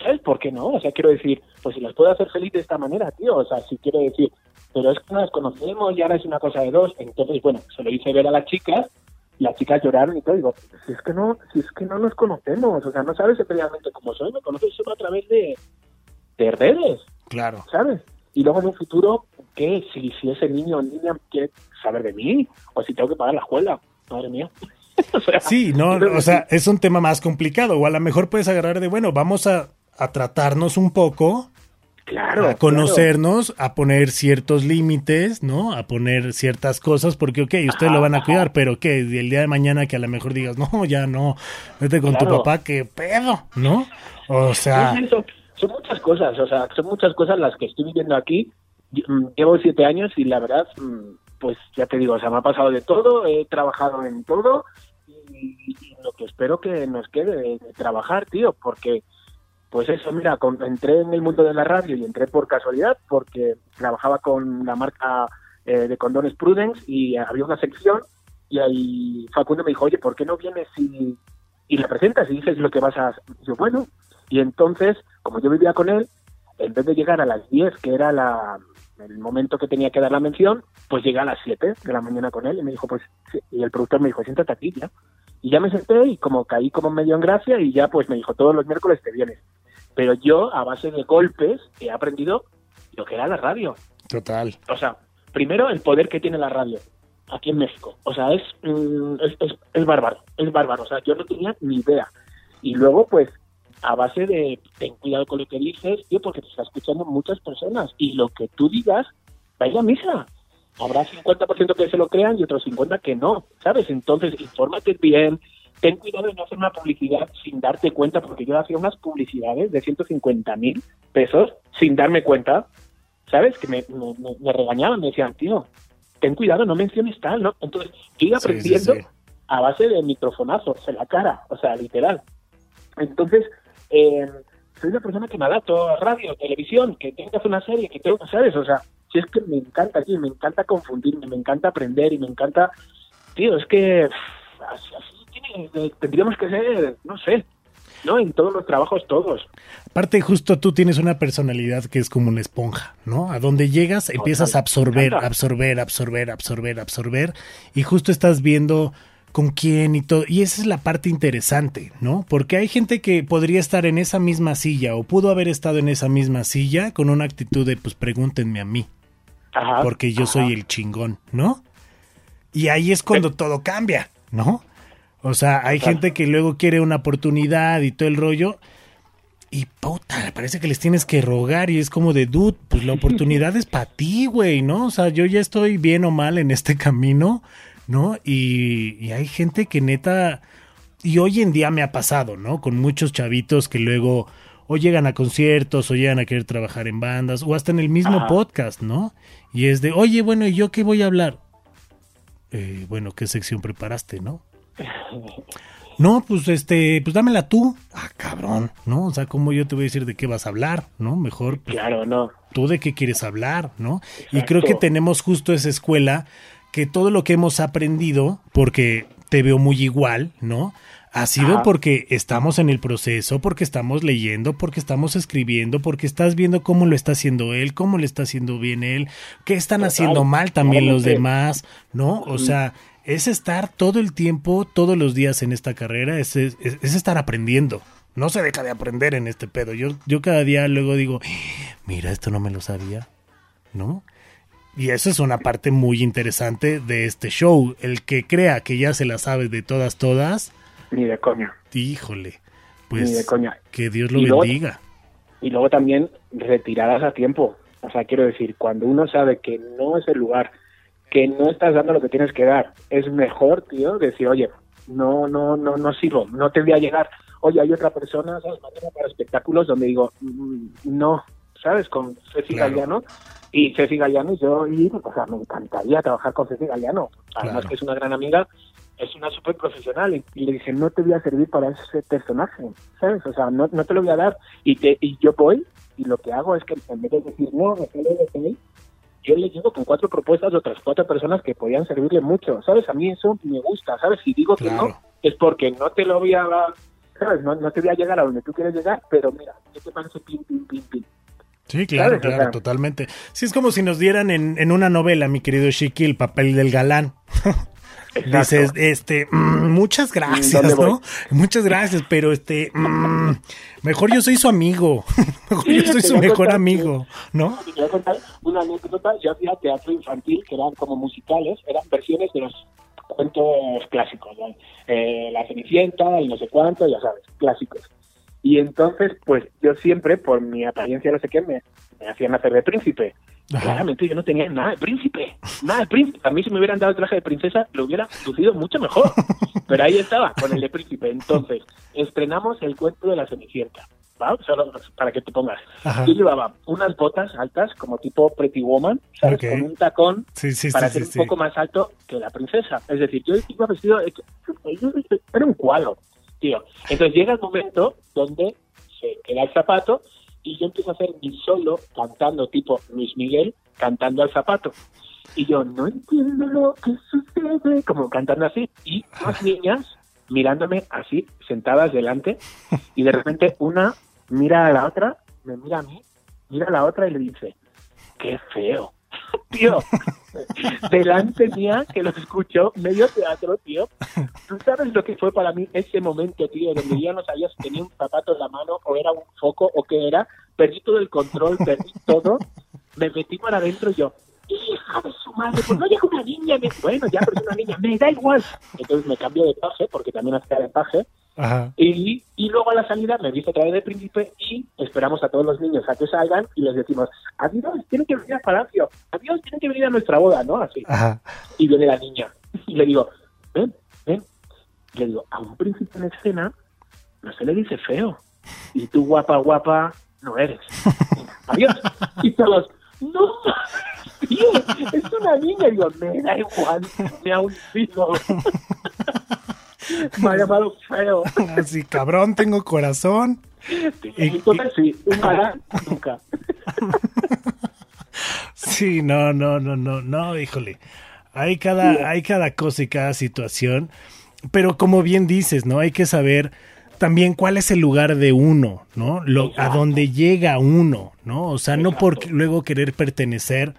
¿Sabes? ¿Por qué no? O sea, quiero decir, pues si las puedo hacer feliz de esta manera, tío. O sea, si quiero decir, pero es que no las conocemos y ahora es una cosa de dos. Entonces, bueno, se lo hice ver a las chicas, las chicas lloraron y todo. Digo, si es que no, si es que no nos conocemos, o sea, no sabes realmente cómo soy, me conoces solo a través de, de redes, Claro. ¿sabes? Y luego en un futuro, ¿qué? Si, si ese niño o niña quiere saber de mí, o si tengo que pagar la escuela, madre mía. O sea, Sí, no, o sea, es un tema más complicado. O a lo mejor puedes agarrar de, bueno, vamos a, a tratarnos un poco, claro, a conocernos, a poner ciertos límites, ¿no? A poner ciertas cosas, porque, ok, ustedes lo van a cuidar, pero que el día de mañana que a lo mejor digas, no, ya no, vete con tu papá, qué pedo, ¿no? O sea, Es eso. Son muchas cosas, o sea, son muchas cosas las que estoy viviendo aquí. Mm, Llevo siete años y la verdad, mm, pues ya te digo, o sea, me ha pasado de todo, he trabajado en todo y, y lo que espero que nos quede de, de trabajar, tío, porque, pues eso, mira, con- entré en el mundo de la radio y entré por casualidad porque trabajaba con la marca eh, de condones Prudence y había una sección y ahí Facundo me dijo, oye, ¿por qué no vienes y, y la presentas y dices lo que vas a... Yo, bueno, y entonces, como yo vivía con él, en vez de llegar a las 10, que era la, el momento que tenía que dar la mención, pues llegué a las 7 de la mañana con él y me dijo, pues, y el productor me dijo, siéntate aquí ya. Y ya me senté y como caí como medio en gracia y ya pues me dijo, todos los miércoles te vienes. Pero yo, a base de golpes, he aprendido lo que era la radio. Total. O sea, primero el poder que tiene la radio aquí en México. O sea, es, mm, es, es, es bárbaro, es bárbaro. O sea, yo no tenía ni idea. Y luego, pues, a base de ten cuidado con lo que dices, tío, porque te está escuchando muchas personas y lo que tú digas va a ir a misa. Habrá 50% que se lo crean y otros 50% que no, ¿sabes? Entonces, infórmate bien, ten cuidado de no hacer una publicidad sin darte cuenta, porque yo hacía unas publicidades de 150 mil pesos sin darme cuenta, ¿sabes? Que me, me, me, regañaban, me decían, tío, ten cuidado, no menciones tal, ¿no? Entonces, yo iba aprendiendo sí, sí, sí. a base de microfonazos en la cara, o sea, literal. Entonces, eh, soy una persona que me adapto a radio, televisión, que tengo que hacer una serie, que tengo que hacer o sea, si es que me encanta aquí, me encanta confundirme, me encanta aprender y me encanta, tío, es que así tiene, tendríamos que ser, no sé, ¿no? En todos los trabajos, todos. Aparte, justo tú tienes una personalidad que es como una esponja, ¿no? A donde llegas, empiezas a absorber, absorber, absorber, absorber, absorber, y justo estás viendo con quién y todo. Y esa es la parte interesante, ¿no? Porque hay gente que podría estar en esa misma silla o pudo haber estado en esa misma silla con una actitud de, pues pregúntenme a mí. Ajá, porque yo ajá. soy el chingón, ¿no? Y ahí es cuando todo cambia, ¿no? O sea, hay gente que luego quiere una oportunidad y todo el rollo. Y puta, parece que les tienes que rogar y es como de, dude, pues la oportunidad es para ti, güey, ¿no? O sea, yo ya estoy bien o mal en este camino ¿no? Y, y, hay gente que neta, y hoy en día me ha pasado, ¿no? Con muchos chavitos que luego o llegan a conciertos o llegan a querer trabajar en bandas o hasta en el mismo Ajá. podcast, ¿no? Y es de, oye, bueno, ¿y yo qué voy a hablar? Eh, bueno, ¿qué sección preparaste, no? No, pues este, pues dámela tú. Ah, cabrón, ¿no? O sea, ¿cómo yo te voy a decir de qué vas a hablar, no? Mejor. Pues, claro, no. Tú de qué quieres hablar, ¿no? Exacto. Y creo que tenemos justo esa escuela que todo lo que hemos aprendido, porque te veo muy igual, ¿no? Ha sido Ajá. porque estamos en el proceso, porque estamos leyendo, porque estamos escribiendo, porque estás viendo cómo lo está haciendo él, cómo le está haciendo bien él, qué están Total, haciendo mal también los demás, ¿no? O sea, es estar todo el tiempo, todos los días en esta carrera, es, es, es estar aprendiendo. No se deja de aprender en este pedo. Yo, yo cada día luego digo, mira, esto no me lo sabía, ¿no? Y eso es una parte muy interesante de este show. El que crea que ya se la sabe de todas, todas. Ni de coña. Híjole. Pues Ni de coña. que Dios lo y bendiga. Luego, y luego también retiradas a tiempo. O sea, quiero decir, cuando uno sabe que no es el lugar, que no estás dando lo que tienes que dar, es mejor, tío, decir, oye, no, no, no, no sirvo, no te voy a llegar. Oye, hay otra persona, ¿sabes? para espectáculos donde digo, mm, no, ¿sabes? Con Ceci claro. Galeano y Ceci Galeano y yo y o sea, me encantaría trabajar con Ceci Galeano además claro. que es una gran amiga es una súper profesional y, y, le dije no te voy a servir para ese personaje sabes o sea no, no te lo voy a dar y te y yo voy y lo que hago es que en vez de decir no me sale de yo le llego con cuatro propuestas de otras cuatro personas que podían servirle mucho. Sabes a mí eso me gusta sabes si digo claro. que no es porque no te lo voy a sabes no, no te voy a llegar a donde tú quieres llegar pero mira ¿qué te parece pim pim pim pim Sí, claro, claro, claro, totalmente. Sí, es como si nos dieran en, en una novela, mi querido Shiki, el papel del galán. Dices, este, mmm, muchas gracias, ¿no? Muchas gracias, pero este, mmm, mejor yo soy su amigo, mejor yo soy su mejor amigo, ¿no? Te voy a contar una anécdota, yo hacía teatro infantil, que eran como musicales, eran versiones de los cuentos clásicos, ¿no? eh, La Cenicienta, y no sé cuánto, ya sabes, clásicos. Y entonces, pues yo siempre, por mi apariencia, no sé qué, me, me hacían hacer de príncipe. Ajá. Claramente yo no tenía nada de príncipe, nada de príncipe. A mí si me hubieran dado el traje de princesa, lo hubiera lucido mucho mejor. Pero ahí estaba, con el de príncipe. Entonces, estrenamos el cuento de la Cenicienta. ¿va? Solo para que te pongas. Ajá. Yo llevaba unas botas altas, como tipo Pretty Woman, ¿sabes? Okay. Con un tacón sí, sí, para sí, ser un poco más alto que la princesa. Es decir, yo iba vestido, era un cuadro Entonces llega el momento donde se queda el zapato y yo empiezo a hacer mi solo cantando tipo Luis Miguel cantando al zapato. Y yo no entiendo lo que sucede, como cantando así. Y más niñas mirándome así, sentadas delante, y de repente una mira a la otra, me mira a mí mira a la otra y le dice, qué feo. Tío, delante mía, que lo escuchó, medio teatro, tío. ¿Tú sabes lo que fue para mí ese momento, tío, donde yo no sabía si tenía un zapato en la mano o era un foco o qué era? Perdí todo el control, perdí todo, me metí para adentro y yo, hija de su madre, pues no llega una niña, bueno, ya, pero es una niña, me da igual. Entonces me cambio de paje, porque también hacía de paje, Ajá. y, y luego a la salida me visto otra vez de príncipe y esperamos a todos los niños a que salgan y les decimos, adiós, tienen que venir al palacio, adiós, tienen que venir a nuestra boda, ¿no? Así. Ajá. Y viene la niña y le digo, ven, ven. Y le digo, a un príncipe en escena no se le dice feo. Y tú guapa, guapa, no eres. Adiós. Y todos, no, tío, es una niña. Y digo, me da igual, me ha hundido. me ha llamado feo. Así, cabrón, tengo corazón. Y- Entonces sí, nunca. Sí, no, no, no, no, no, híjole. Hay cada, hay cada cosa y cada situación. Pero como bien dices, ¿no? Hay que saber también cuál es el lugar de uno, ¿no? Lo, a dónde llega uno, ¿no? O sea, no por luego querer pertenecer,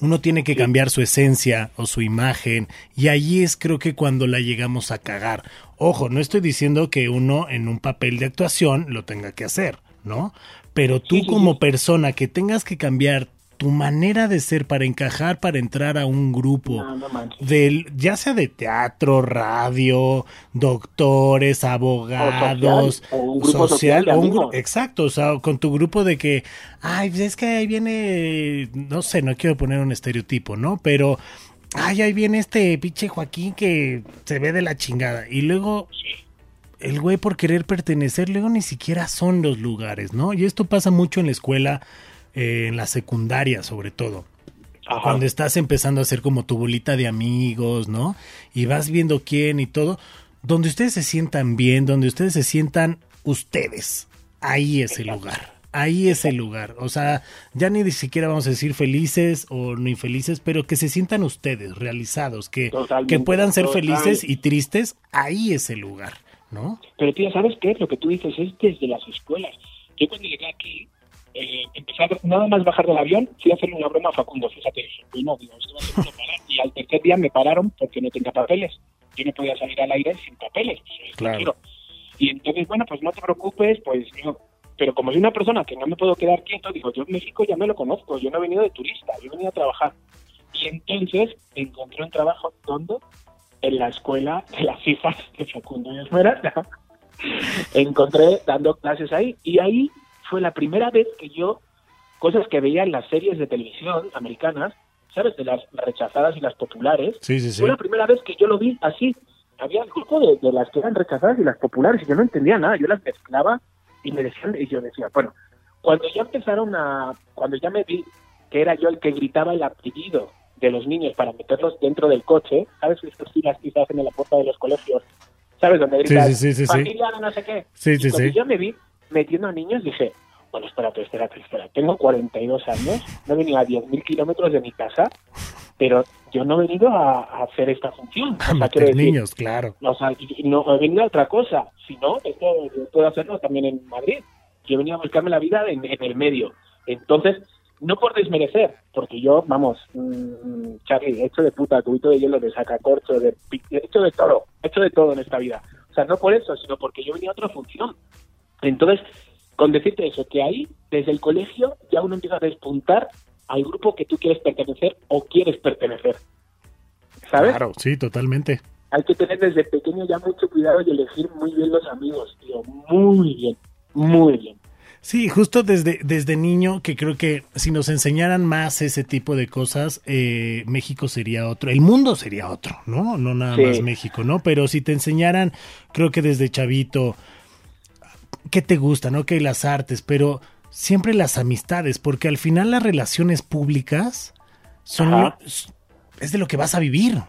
uno tiene que cambiar su esencia o su imagen y ahí es creo que cuando la llegamos a cagar. Ojo, no estoy diciendo que uno en un papel de actuación lo tenga que hacer, ¿no? Pero tú como persona que tengas que cambiar tu manera de ser para encajar, para entrar a un grupo No, no manches. del ya sea de teatro, radio, doctores, abogados, O social, o un grupo social de o un amigos. gru- exacto, o sea, con tu grupo de que, ay, pues es que ahí viene, no sé, no quiero poner un estereotipo, ¿no? Pero, ay, ahí viene este pinche Joaquín que se ve de la chingada y luego el güey por querer pertenecer, luego ni siquiera son los lugares, ¿no? Y esto pasa mucho en la escuela, eh, en la secundaria sobre todo Ajá. cuando estás empezando a hacer como tu bolita de amigos, ¿no? Y vas viendo quién y todo, donde ustedes se sientan bien, donde ustedes se sientan ustedes, ahí es el lugar. Ahí es el lugar. O sea, ya ni siquiera vamos a decir felices o no infelices, pero que se sientan ustedes realizados, que, que puedan ser felices y tristes, ahí es el lugar, ¿no? Pero tío, ¿sabes qué? Lo que tú dices es desde las escuelas. Yo cuando llegué aquí, eh, nada más bajar del avión, fui a hacerle una broma a Facundo, fíjate, bueno, digo, esto va a ser. Y al tercer día me pararon porque no tenía papeles. Yo no podía salir al aire sin papeles. pues, es Claro. tranquilo. Y entonces, bueno, pues no te preocupes, pues no. Pero como soy una persona que no me puedo quedar quieto, digo, yo en México ya me lo conozco, yo no he venido de turista, yo he venido a trabajar. Y entonces encontré un trabajo, ¿dónde? En la escuela de las hijas de Facundo y Esmeralda encontré dando clases ahí y ahí fue la primera vez que yo cosas que veía en las series de televisión americanas sabes de las rechazadas y las populares. Sí, sí, sí. fue la primera vez que yo lo vi así. Había el grupo de, de las que eran rechazadas y las populares y yo no entendía nada. Yo las mezclaba y me decían y yo decía bueno cuando ya empezaron a cuando ya me vi que era yo el que gritaba el apellido de los niños para meterlos dentro del coche sabes estas filas que se hacen en la puerta de los colegios sabes donde Sí, gritas sí, sí, sí, familia no sé qué Sí, y sí, cuando yo me vi metiendo a niños, dije, bueno, espérate, espérate, espérate. Tengo 42 años, no he venido a 10.000 kilómetros de mi casa, pero yo no he venido a, a hacer esta función. A O sea, decir, niños, claro. o sea, no he venido a otra cosa. Si no, esto puedo hacerlo también en Madrid. Yo he venido a buscarme la vida en, en el medio. Entonces, no por desmerecer, porque yo, vamos, mmm, Charlie, he hecho de puta, cubito de hielo, de sacacorcho, de, he hecho de todo, he hecho de todo en esta vida. O sea, no por eso, sino porque yo venía a otra función. Entonces, con decirte eso, que ahí, desde el colegio, ya uno empieza a despuntar al grupo que tú quieres pertenecer o quieres pertenecer. ¿Sabes? Claro, sí, totalmente. hay que tener desde pequeño ya mucho cuidado y elegir muy bien los amigos, tío. Muy bien, muy bien. Sí, justo desde, desde niño, que creo que si nos enseñaran más ese tipo de cosas, eh, México sería otro, el mundo sería otro, ¿no? No nada Sí. más México, ¿no? Pero si te enseñaran, creo que desde chavito, ¿qué te gusta, no? Que las artes, pero siempre las amistades, porque al final las relaciones públicas son lo- es de lo que vas a vivir.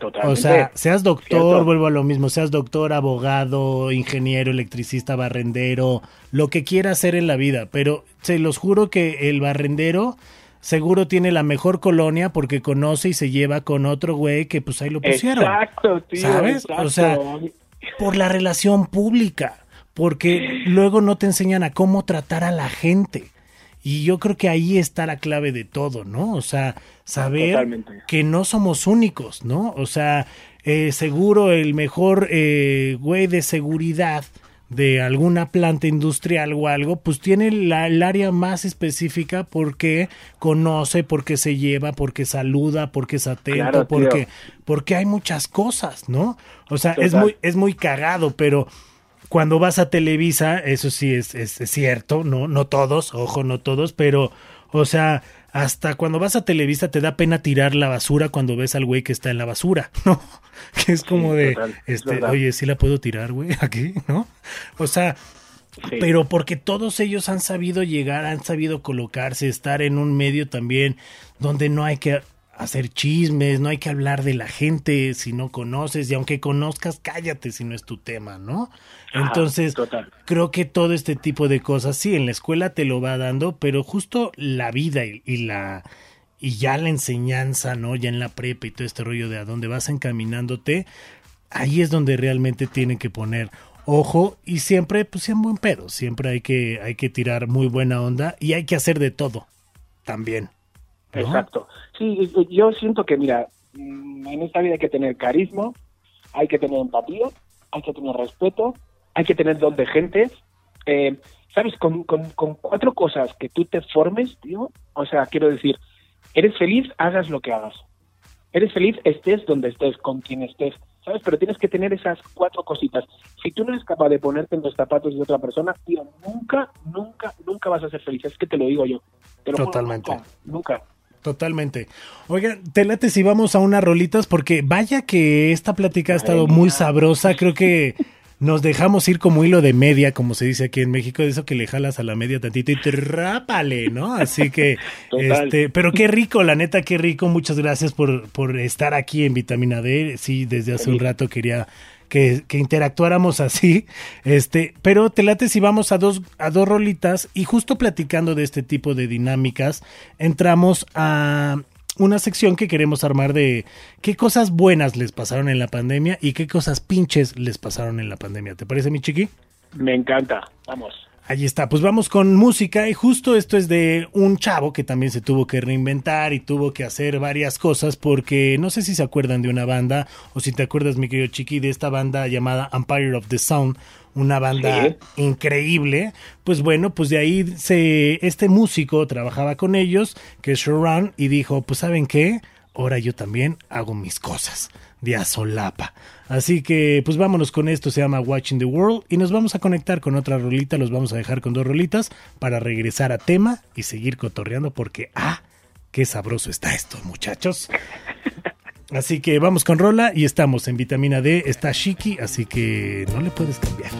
Totalmente. O sea, seas doctor, Cierto. vuelvo a lo mismo, seas doctor, abogado, ingeniero, electricista, barrendero, lo que quieras hacer en la vida, pero se los juro que el barrendero seguro tiene la mejor colonia porque conoce y se lleva con otro güey que pues ahí lo pusieron. Exacto, tío. ¿Sabes? exacto. O sea, Por la relación pública, porque luego no te enseñan a cómo tratar a la gente. Y yo creo que ahí está la clave de todo, ¿no? O sea, saber Totalmente. que no somos únicos, ¿no? O sea, eh, seguro el mejor eh, güey de seguridad de alguna planta industrial o algo, pues tiene la, el área más específica porque conoce, porque se lleva, porque saluda, porque es atento, Claro, porque, porque hay muchas cosas, ¿no? O sea, es muy, es muy cagado, pero cuando vas a Televisa, eso sí es, es, es cierto, no, no todos, ojo, no todos, pero, o sea, hasta cuando vas a Televisa te da pena tirar la basura cuando ves al güey que está en la basura, ¿no? Que es como de, total, este, oye, sí la puedo tirar, güey, aquí, ¿no? O sea, Sí. pero porque todos ellos han sabido llegar, han sabido colocarse, estar en un medio también donde no hay que hacer chismes, no hay que hablar de la gente si no conoces y aunque conozcas, cállate si no es tu tema, ¿no? Ajá, Entonces, total. creo que todo este tipo de cosas, sí, en la escuela te lo va dando, pero justo la vida y, y la y ya la enseñanza, ¿no? Ya en la prepa y todo este rollo de a dónde vas encaminándote, ahí es donde realmente tienen que poner ojo y siempre, pues sean buen pedo, siempre hay que, hay que tirar muy buena onda y hay que hacer de todo también. ¿No? Exacto. Sí, yo siento que, mira, mm, en esta vida hay que tener carisma, hay que tener empatía, hay que tener respeto, hay que tener don de gente. Eh, ¿Sabes? Con, con, con cuatro cosas que tú te formes, tío, o sea, quiero decir, eres feliz, hagas lo que hagas. Eres feliz, estés donde estés, con quien estés, ¿sabes? Pero tienes que tener esas cuatro cositas. Si tú no eres capaz de ponerte en los zapatos de otra persona, tío, nunca, nunca, nunca vas a ser feliz. Es que te lo digo yo. Te lo juro, Totalmente. nunca, nunca. Totalmente. Oigan, te late si vamos a unas rolitas porque vaya que esta plática ha estado muy sabrosa. Creo que nos dejamos ir como hilo de media, como se dice aquí en México, de eso que le jalas a la media tantito y trápale, ¿no? Así que, Total. este, pero qué rico, la neta, qué rico. Muchas gracias por, por estar aquí en Vitamina D. Sí, desde hace un rato quería que, que interactuáramos así. Este, pero te late si vamos a dos, a dos rolitas y justo platicando de este tipo de dinámicas, entramos a una sección que queremos armar de qué cosas buenas les pasaron en la pandemia y qué cosas pinches les pasaron en la pandemia. ¿Te parece, mi chiqui? Me encanta. Vamos. Allí está, pues vamos con música y justo esto es de un chavo que también se tuvo que reinventar y tuvo que hacer varias cosas porque no sé si se acuerdan de una banda o si te acuerdas mi querido Chiqui de esta banda llamada Empire of the Sound, una banda Sí. increíble, pues bueno, pues de ahí se este músico trabajaba con ellos, que es Sharon y dijo, pues saben qué, ahora yo también hago mis cosas de a solapa. Así que pues vámonos con esto, se llama Watching the World y nos vamos a conectar con otra rolita, los vamos a dejar con dos rolitas para regresar a tema y seguir cotorreando porque ah, qué sabroso está esto, muchachos. Así que vamos con rola y estamos en vitamina D, está Shiki, así que no le puedes cambiar.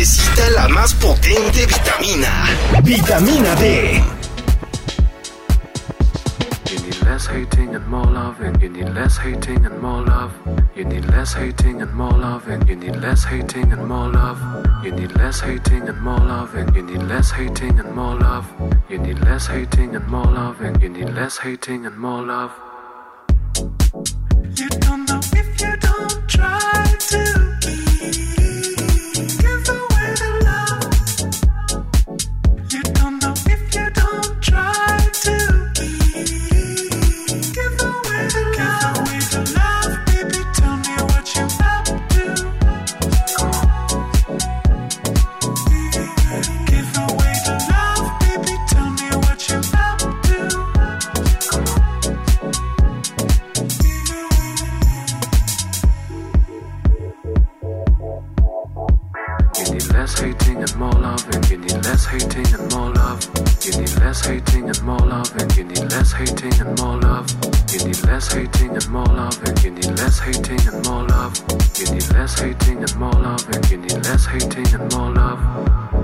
Necesita la más potente vitamina. Vitamina D. You need less hating and more loving. You need less hating and more love. You need less hating and more loving. You need less hating and more love. You need less hating and more loving. You need less hating and more love. You need less hating and more loving. You need less hating and more love. Less hating and more loving. You need less hating and more love. You need less hating and more loving. You need less hating and more love. You need less hating and more loving. You need less hating and more love. You need less hating and more loving. You need less hating and more love.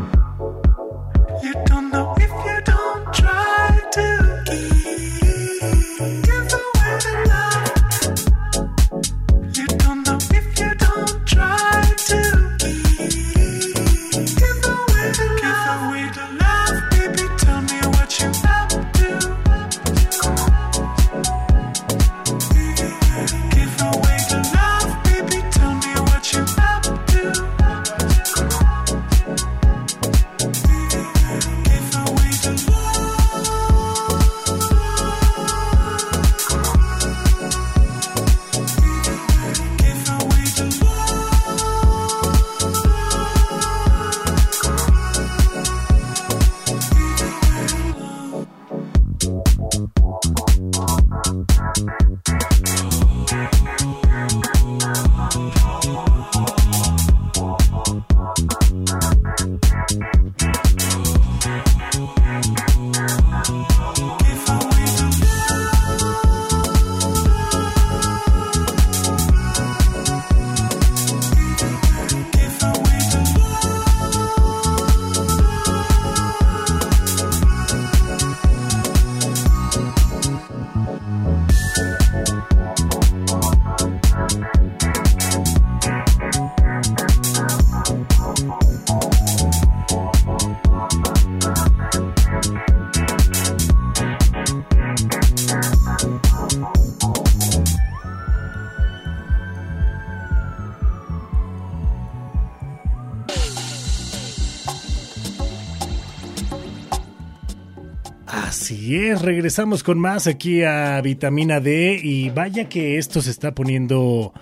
Es, regresamos con más aquí a Vitamina D y vaya que esto se está poniendo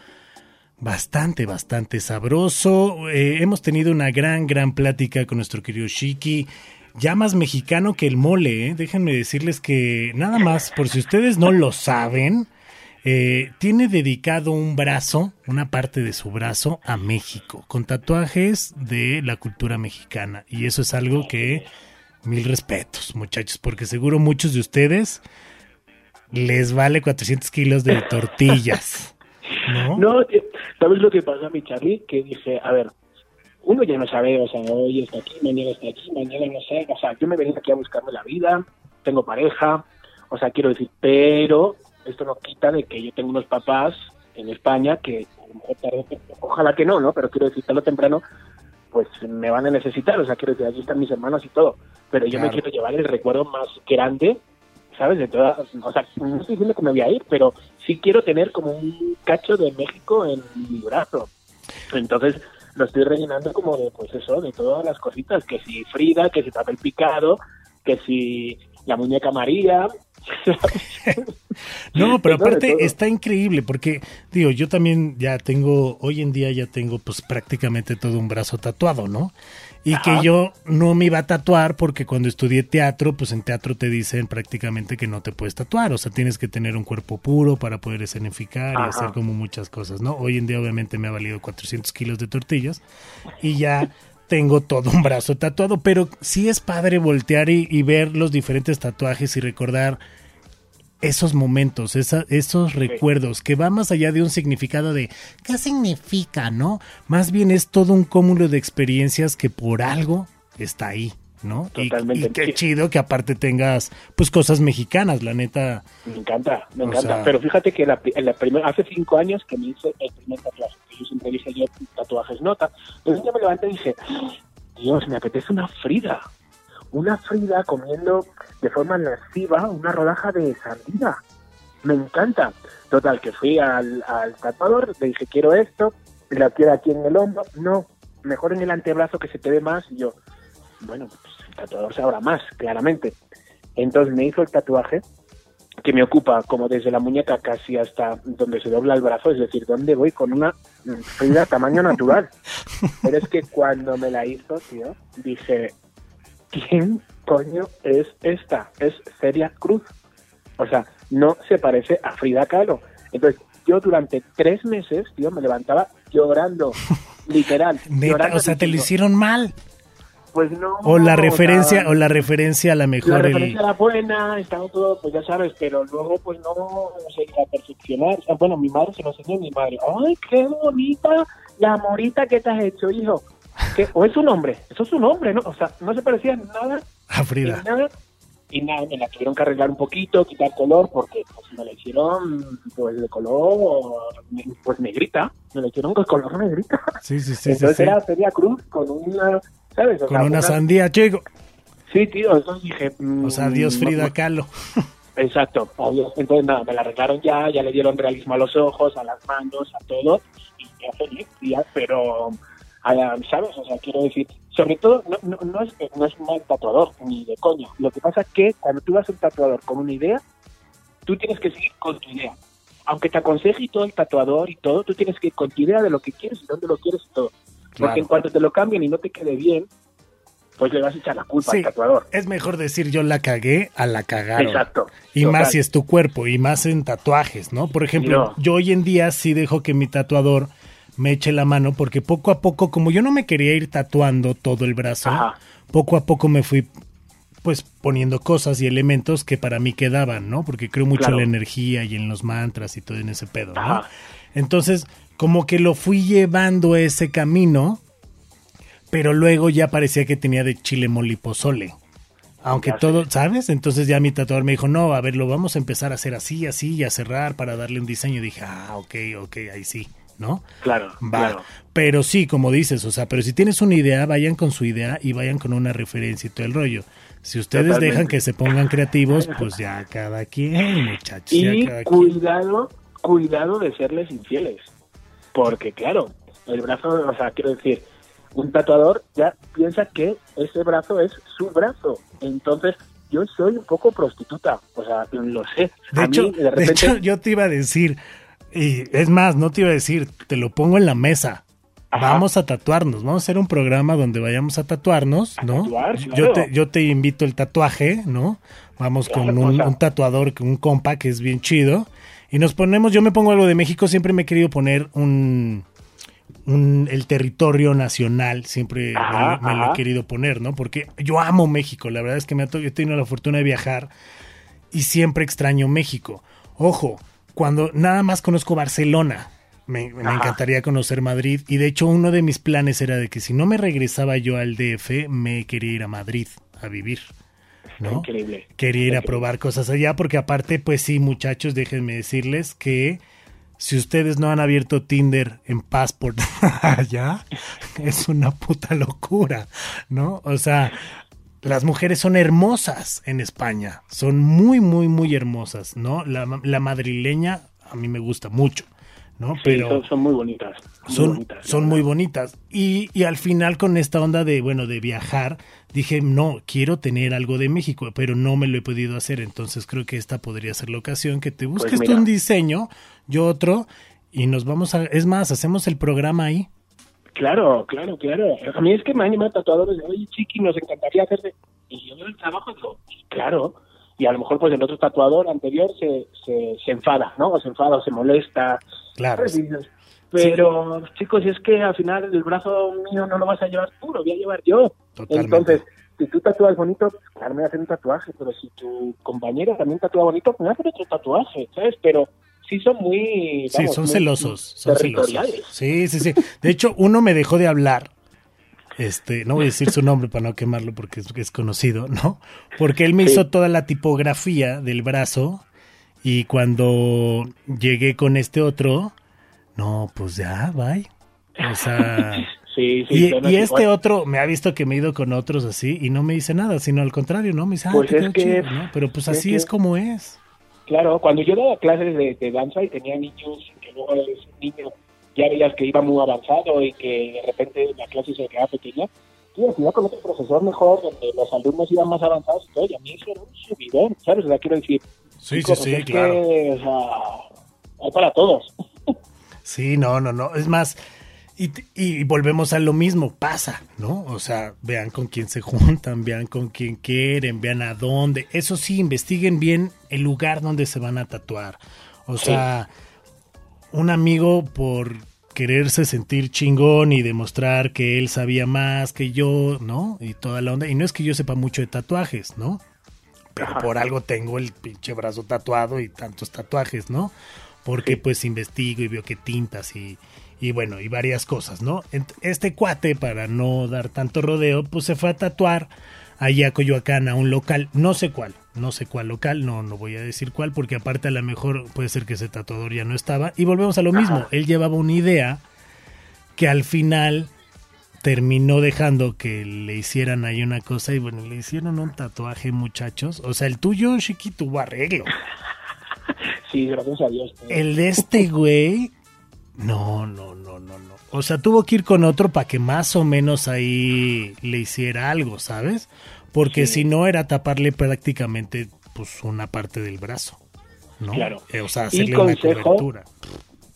bastante, bastante sabroso. Eh, hemos tenido una gran, gran plática con nuestro querido Shiki, ya más mexicano que el mole, ¿eh? déjenme decirles que nada más, por si ustedes no lo saben, eh, tiene dedicado un brazo, una parte de su brazo a México, con tatuajes de la cultura mexicana y eso es algo que... Mil respetos, muchachos, porque seguro muchos de ustedes les vale 400 kilos de tortillas. ¿No? No, ¿sabes lo que pasa, mi Charlie? Que dije, a ver, uno ya no sabe, o sea, hoy está aquí, mañana está aquí, mañana no sé, o sea, yo me venía aquí a buscarme la vida, tengo pareja, o sea, quiero decir, pero esto no quita de que yo tengo unos papás en España que a lo mejor tarde, o temprano- ojalá que no, ¿no? Pero quiero decir, tarde o temprano, pues me van a necesitar, o sea, quiero decir, allí están mis hermanos y todo, pero yo me quiero llevar el recuerdo más grande, ¿sabes? De todas, o sea, no estoy diciendo que me voy a ir, pero sí quiero tener como un cacho de México en mi brazo. Entonces, lo estoy rellenando como de, pues eso, de todas las cositas, que si Frida, que si papel picado, que si la muñeca María. No, pero aparte está increíble porque, digo, yo también ya tengo, hoy en día ya tengo pues prácticamente todo un brazo tatuado, ¿no? Y que yo no me iba a tatuar porque cuando estudié teatro, pues en teatro te dicen prácticamente que no te puedes tatuar, o sea, tienes que tener un cuerpo puro para poder escenificar y hacer como muchas cosas, ¿no? Hoy en día obviamente me ha valido 400 kilos de tortillas y ya tengo todo un brazo tatuado, pero sí es padre voltear y, y ver los diferentes tatuajes y recordar esos momentos, esa- esos recuerdos, que va más allá de un significado de qué significa, ¿no? Más bien es todo un cúmulo de experiencias que por algo está ahí, ¿no? Totalmente. Y, qué chido que aparte tengas, pues, cosas mexicanas, la neta. Me encanta, me encanta. sea- Pero fíjate que la, en la primer- hace cinco años que me hice el primer tatuaje, que yo siempre dije yo tatuajes nota. Un día me levanté y dije, Dios, me apetece una Frida. Una Frida comiendo de forma lasciva una rodaja de sardina. Me encanta. Total, que fui al, al tatuador, le dije, quiero esto, la quiero aquí en el hombro. No, mejor en el antebrazo que se te ve más. Y yo, bueno, pues el tatuador sabrá más, claramente. Entonces me hizo el tatuaje que me ocupa como desde la muñeca casi hasta donde se dobla el brazo, es decir, donde voy con una Frida tamaño natural. Pero es que cuando me la hizo, tío, dije, ¿quién coño es esta? Es Celia Cruz. O sea, no se parece a Frida Kahlo. Entonces, yo durante tres meses, tío, me levantaba llorando, literal. Neta, llorando, o sea, te lo hicieron mal. Pues no. O la referencia, o la referencia a la la mejor referencia el. era buena, estaba todo, pues ya sabes, pero luego pues no se iba a perfeccionar. O sea, bueno, mi madre se lo enseñó a mi madre. ¡Ay, qué bonita la morita que te has hecho, hijo! ¿Qué? ¿O es un hombre? Eso es un hombre, ¿no? O sea, no se parecía nada, A Frida. nada. Y nada, me la tuvieron que arreglar un poquito, quitar color, porque pues me la hicieron pues de color pues negrita. Me la hicieron con color negrita. Sí, sí, sí. sí, Entonces sí. era Feria Cruz con una, ¿sabes? O Con sea, una sandía, chico. Sí, tío, entonces dije... O sea, mm, Dios no- Frida Kahlo. Exacto. Entonces, nada, me la arreglaron ya, ya le dieron realismo a los ojos, a las manos, a todo, y ya feliz, ya, pero, ah, ¿sabes? O sea, quiero decir, sobre todo, no, no, no es, no es mal tatuador, ni de coño. Lo que pasa es que cuando tú vas a un tatuador con una idea, tú tienes que seguir con tu idea. Aunque te aconseje y todo el tatuador y todo, tú tienes que ir con tu idea de lo que quieres y dónde lo quieres y todo. Porque en cuanto te lo cambien y no te quede bien, pues le vas a echar la culpa Sí, al tatuador. es mejor decir yo la cagué a la cagaron. Exacto. Y Total. más si es tu cuerpo, y más en tatuajes, ¿no? Por ejemplo, No. yo hoy en día sí dejo que mi tatuador me eche la mano, porque poco a poco, como yo no me quería ir tatuando todo el brazo, Ajá. poco a poco me fui pues poniendo cosas y elementos que para mí quedaban, ¿no? Porque creo mucho Claro. en la energía y en los mantras y todo en ese pedo, ¿no? Ajá. Entonces, como que lo fui llevando ese camino, pero luego ya parecía que tenía de chile mole pozole. Aunque Ya sé. todo, ¿sabes? Entonces ya mi tatuador me dijo, no, a ver, lo vamos a empezar a hacer así, así y a cerrar para darle un diseño. Y dije, ah, ok, ok, ahí sí, ¿no? Claro, Va. claro. Pero sí, como dices, o sea, pero si tienes una idea, vayan con su idea y vayan con una referencia y todo el rollo. Si ustedes Totalmente. dejan que se pongan creativos, pues ya cada quien, muchachos. ya Y quien. cuidado, cuidado de serles infieles. Porque, claro, el brazo, o sea, quiero decir, un tatuador ya piensa que ese brazo es su brazo. Entonces, yo soy un poco prostituta. O sea, lo sé. De A hecho, mí, de de repente, hecho, yo te iba a decir, y es más, no te iba a decir, te lo pongo en la mesa. Ajá. Vamos a tatuarnos, vamos a hacer un programa donde vayamos a tatuarnos, A ¿no? Yo te, yo te invito el tatuaje, ¿no? Vamos con un, un tatuador, un compa que es bien chido. Y nos ponemos, yo me pongo algo de México, siempre me he querido poner un, un el territorio nacional, siempre Ajá, me, me lo he querido poner, ¿no? Porque yo amo México, la verdad es que me ha yo he tenido la fortuna de viajar y siempre extraño México. Ojo, cuando nada más conozco Barcelona, me, me encantaría conocer Madrid y de hecho uno de mis planes era de que si no me regresaba yo al DF, me quería ir a Madrid a vivir. ¿No? Increíble. Quería ir a probar cosas allá porque aparte, pues sí, muchachos, déjenme decirles que si ustedes no han abierto Tinder en Passport allá, es una puta locura, ¿no? O sea, las mujeres son hermosas en España, son muy, muy, muy hermosas, ¿no? La, la madrileña a mí me gusta mucho, ¿no? Sí, Pero son, son muy bonitas. muy son, bonitas, muy bonitas. Y, y al final con esta onda de, bueno, de viajar, dije, no, quiero tener algo de México, pero no me lo he podido hacer. Entonces creo que esta podría ser la ocasión que te busques Pues mira. un diseño, yo otro, y nos vamos a... Es más, hacemos el programa ahí. Claro, claro, claro. A mí es que me han llamado tatuadores de, oye, chiqui, nos encantaría hacerte. Y yo el trabajo y digo, claro. Y a lo mejor, pues el otro tatuador anterior se, se, se enfada, ¿no? O se enfada o se molesta. Claro. Pero, chicos, si es que al final el brazo mío no lo vas a llevar tú, lo voy a llevar yo. Totalmente. Entonces, si tú tatúas bonito, claro, me voy a hacer un tatuaje, pero si tu compañera también tatúa bonito, me voy a hacer otro tatuaje, ¿sabes? Pero sí son muy... Sí, vamos, son muy celosos, son celosos. Sí, sí, sí. De hecho, uno me dejó de hablar. Este, no voy a decir su nombre para no quemarlo porque es, es conocido, ¿no? Porque él me Sí. hizo toda la tipografía del brazo y cuando llegué con este otro, no, pues ya, bye. O sea, Sí, sí. y, y es este otro me ha visto que me he ido con otros así y no me dice nada, sino al contrario, ¿no? Me dice, ah, Pues te es que- chido, ¿no? Pero pues es así que- es como es. Claro, cuando yo daba clases de, de danza y tenía niños que luego ese niño ya veías que iba muy avanzado y que de repente la clase se quedaba pequeña, tío, iba con otro profesor mejor, donde los alumnos iban más avanzados y todo, y a mí eso era un subidón, ¿sabes? O sea, quiero decir, Sí, sí, sí, claro. que, o sea, hay para todos. Sí, no, no, no. Es más, y, y volvemos a lo mismo, pasa, ¿no? O sea, vean con quién se juntan, vean con quién quieren, vean a dónde. Eso sí, investiguen bien el lugar donde se van a tatuar. O Sí. sea, un amigo por quererse sentir chingón y demostrar que él sabía más que yo, ¿no? Y toda la onda. Y no es que yo sepa mucho de tatuajes, ¿no? Pero Ajá. por algo tengo el pinche brazo tatuado y tantos tatuajes, ¿no? Porque pues investigo y veo que tintas y, y bueno, y varias cosas, ¿no? Este cuate, para no dar tanto rodeo, pues se fue a tatuar allá a Coyoacán a un local, no sé cuál, no sé cuál local, no, no voy a decir cuál, porque aparte a lo mejor puede ser que ese tatuador ya no estaba. Y volvemos a lo mismo, él llevaba una idea que al final terminó dejando que le hicieran ahí una cosa y bueno, le hicieron un tatuaje, muchachos. O sea, el tuyo, Chiqui, tuvo arreglo. Sí, gracias a Dios. tío. El de este güey, no, no, no, no, no. O sea, tuvo que ir con otro para que más o menos ahí le hiciera algo, ¿sabes? Porque si no era taparle prácticamente pues una parte del brazo, ¿no? Claro. Eh, o sea, Y hacerle una consejo, cobertura.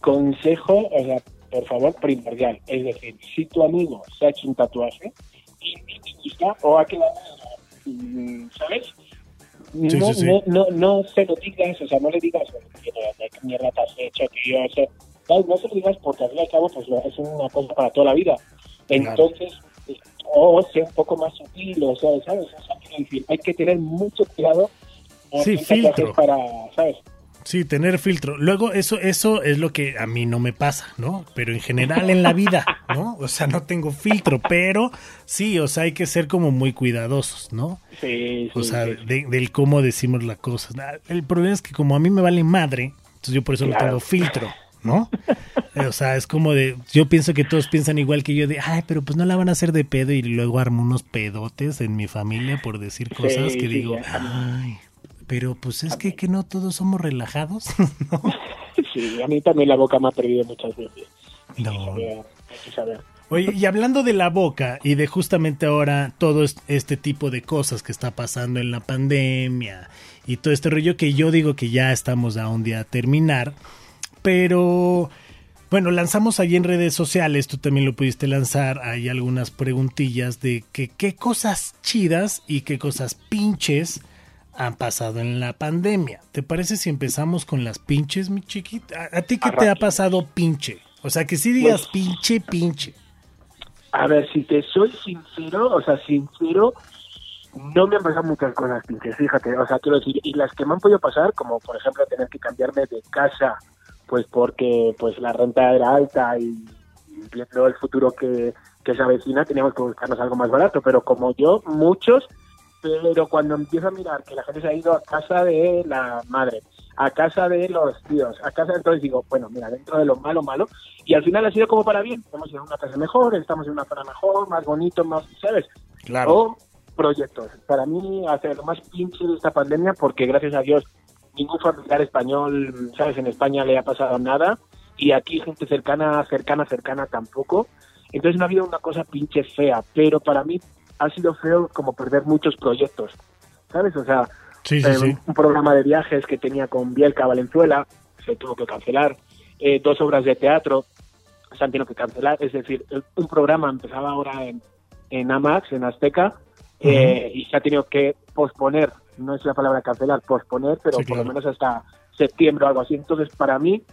Consejo, o sea, por favor, primordial. Es decir, si tu amigo se ha hecho un tatuaje y te gusta o ha quedado, mm, ¿sabes? No, Sí, sí, sí. No, no, no se lo digas, o sea, no le digas, "Oye, ¿de qué mierda te has hecho, tío? O sea, no se lo digas porque al fin y al cabo pues, es una cosa para toda la vida. Entonces, o sea un poco más sutil, o sea, ¿sabes? Hay que tener mucho cuidado. Sí, filtro. Para, ¿sabes? Sí, tener filtro. Luego, eso, eso es lo que a mí no me pasa, ¿no? Pero en general en la vida, ¿no? O sea, no tengo filtro, pero sí, o sea, hay que ser como muy cuidadosos, ¿no? Sí, sí, O sea, sí. de- del cómo decimos las cosas. El problema es que como a mí me vale madre, entonces yo por eso no Claro. tengo filtro, ¿no? Eh, O sea, es como de, yo pienso que todos piensan igual que yo de, ay, pero pues no la van a hacer de pedo y luego armo unos pedotes en mi familia por decir cosas Sí, que sí, digo, ay, pero pues es que, que no todos somos relajados, ¿no? Sí, a mí también la boca me ha perdido muchas veces. Hay que No. saber, hay que saber. Oye, y hablando de la boca y de justamente ahora todo es- este tipo de cosas que está pasando en la pandemia y todo este rollo que yo digo que ya estamos a un día a terminar, pero bueno, lanzamos allí en redes sociales, tú también lo pudiste lanzar, hay algunas preguntillas de que qué cosas chidas y qué cosas pinches han pasado en la pandemia. ¿Te parece si empezamos con las pinches, mi chiquita? ¿A, a ti qué te ha pasado pinche? O sea, que si digas Pues- pinche, pinche. A ver, si te soy sincero, o sea, sincero, no me han pasado muchas cosas pinches, fíjate. O sea, quiero decir, y las que me han podido pasar, como por ejemplo tener que cambiarme de casa, pues porque pues la renta era alta y viendo el futuro que, que se avecina, teníamos que buscarnos algo más barato. Pero como yo, muchos, pero cuando empiezo a mirar que la gente se ha ido a casa de la madre, a casa de los tíos, a casa, entonces digo, bueno, mira, dentro de lo malo, malo, y al final ha sido como para bien, hemos ido a una casa mejor, estamos en una zona mejor, más bonito, más, ¿sabes? Claro. O proyectos. Para mí, hacer lo más pinche de esta pandemia, porque gracias a Dios, ningún familiar español, ¿sabes? En España le ha pasado nada, y aquí gente cercana, cercana, cercana tampoco. Entonces no ha habido una cosa pinche fea, pero para mí ha sido feo como perder muchos proyectos, ¿sabes? O sea, Sí, sí, eh, sí. un programa de viajes que tenía con Bielka Valenzuela se tuvo que cancelar, Eh, dos obras de teatro se han tenido que cancelar, es decir, un programa empezaba ahora en, en Amax, en Azteca, eh, y se ha tenido que posponer, no es la palabra cancelar, posponer, pero Sí, por claro. lo menos hasta septiembre o algo así. Entonces, para mí,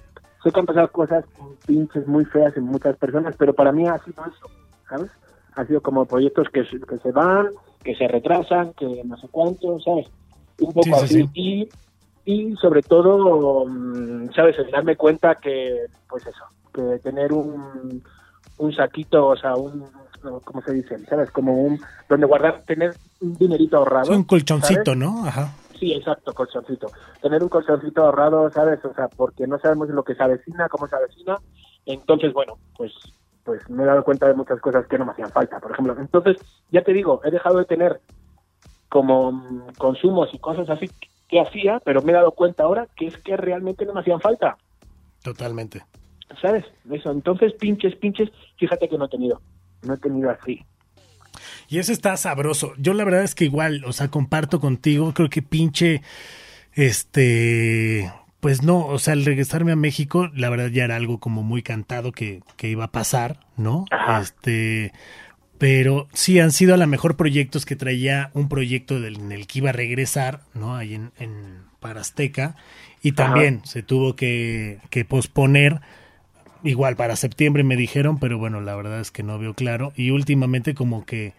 sé que han pasado cosas pinches muy feas en muchas personas, pero para mí ha sido eso, ¿sabes? Ha sido como proyectos que, se- que se van que se retrasan, que no sé cuánto, ¿sabes? Un poco Sí, sí, así. sí. Y, y sobre todo, mm, ¿sabes? El darme cuenta que, pues eso, que tener un, un saquito, o sea, un, no, ¿cómo se dice? ¿Sabes? Como un, donde guardar, tener un dinerito ahorrado. Sí, un colchoncito, ¿sabes? ¿no? Ajá. Sí, exacto, colchoncito. Tener un colchoncito ahorrado, ¿sabes? O sea, porque no sabemos lo que se avecina, cómo se avecina. Entonces, bueno, pues pues me he dado cuenta de muchas cosas que no me hacían falta, por ejemplo. Entonces, ya te digo, he dejado de tener como mm, consumos y cosas así que hacía, pero me he dado cuenta ahora que es que realmente no me hacían falta, Totalmente. ¿sabes? Eso, entonces pinches, pinches, fíjate que no he tenido, no he tenido así. Y eso está sabroso. Yo la verdad es que igual, o sea, comparto contigo, creo que pinche, este, pues no, o sea, al regresarme a México, la verdad ya era algo como muy cantado que, que iba a pasar, ¿no? Ajá. Este, pero sí han sido a lo mejor proyectos que traía un proyecto del, en el que iba a regresar, ¿no? Ahí en, en para Azteca, y también se tuvo que, que posponer. Igual para septiembre me dijeron, pero bueno, la verdad es que no veo claro. Y últimamente como que,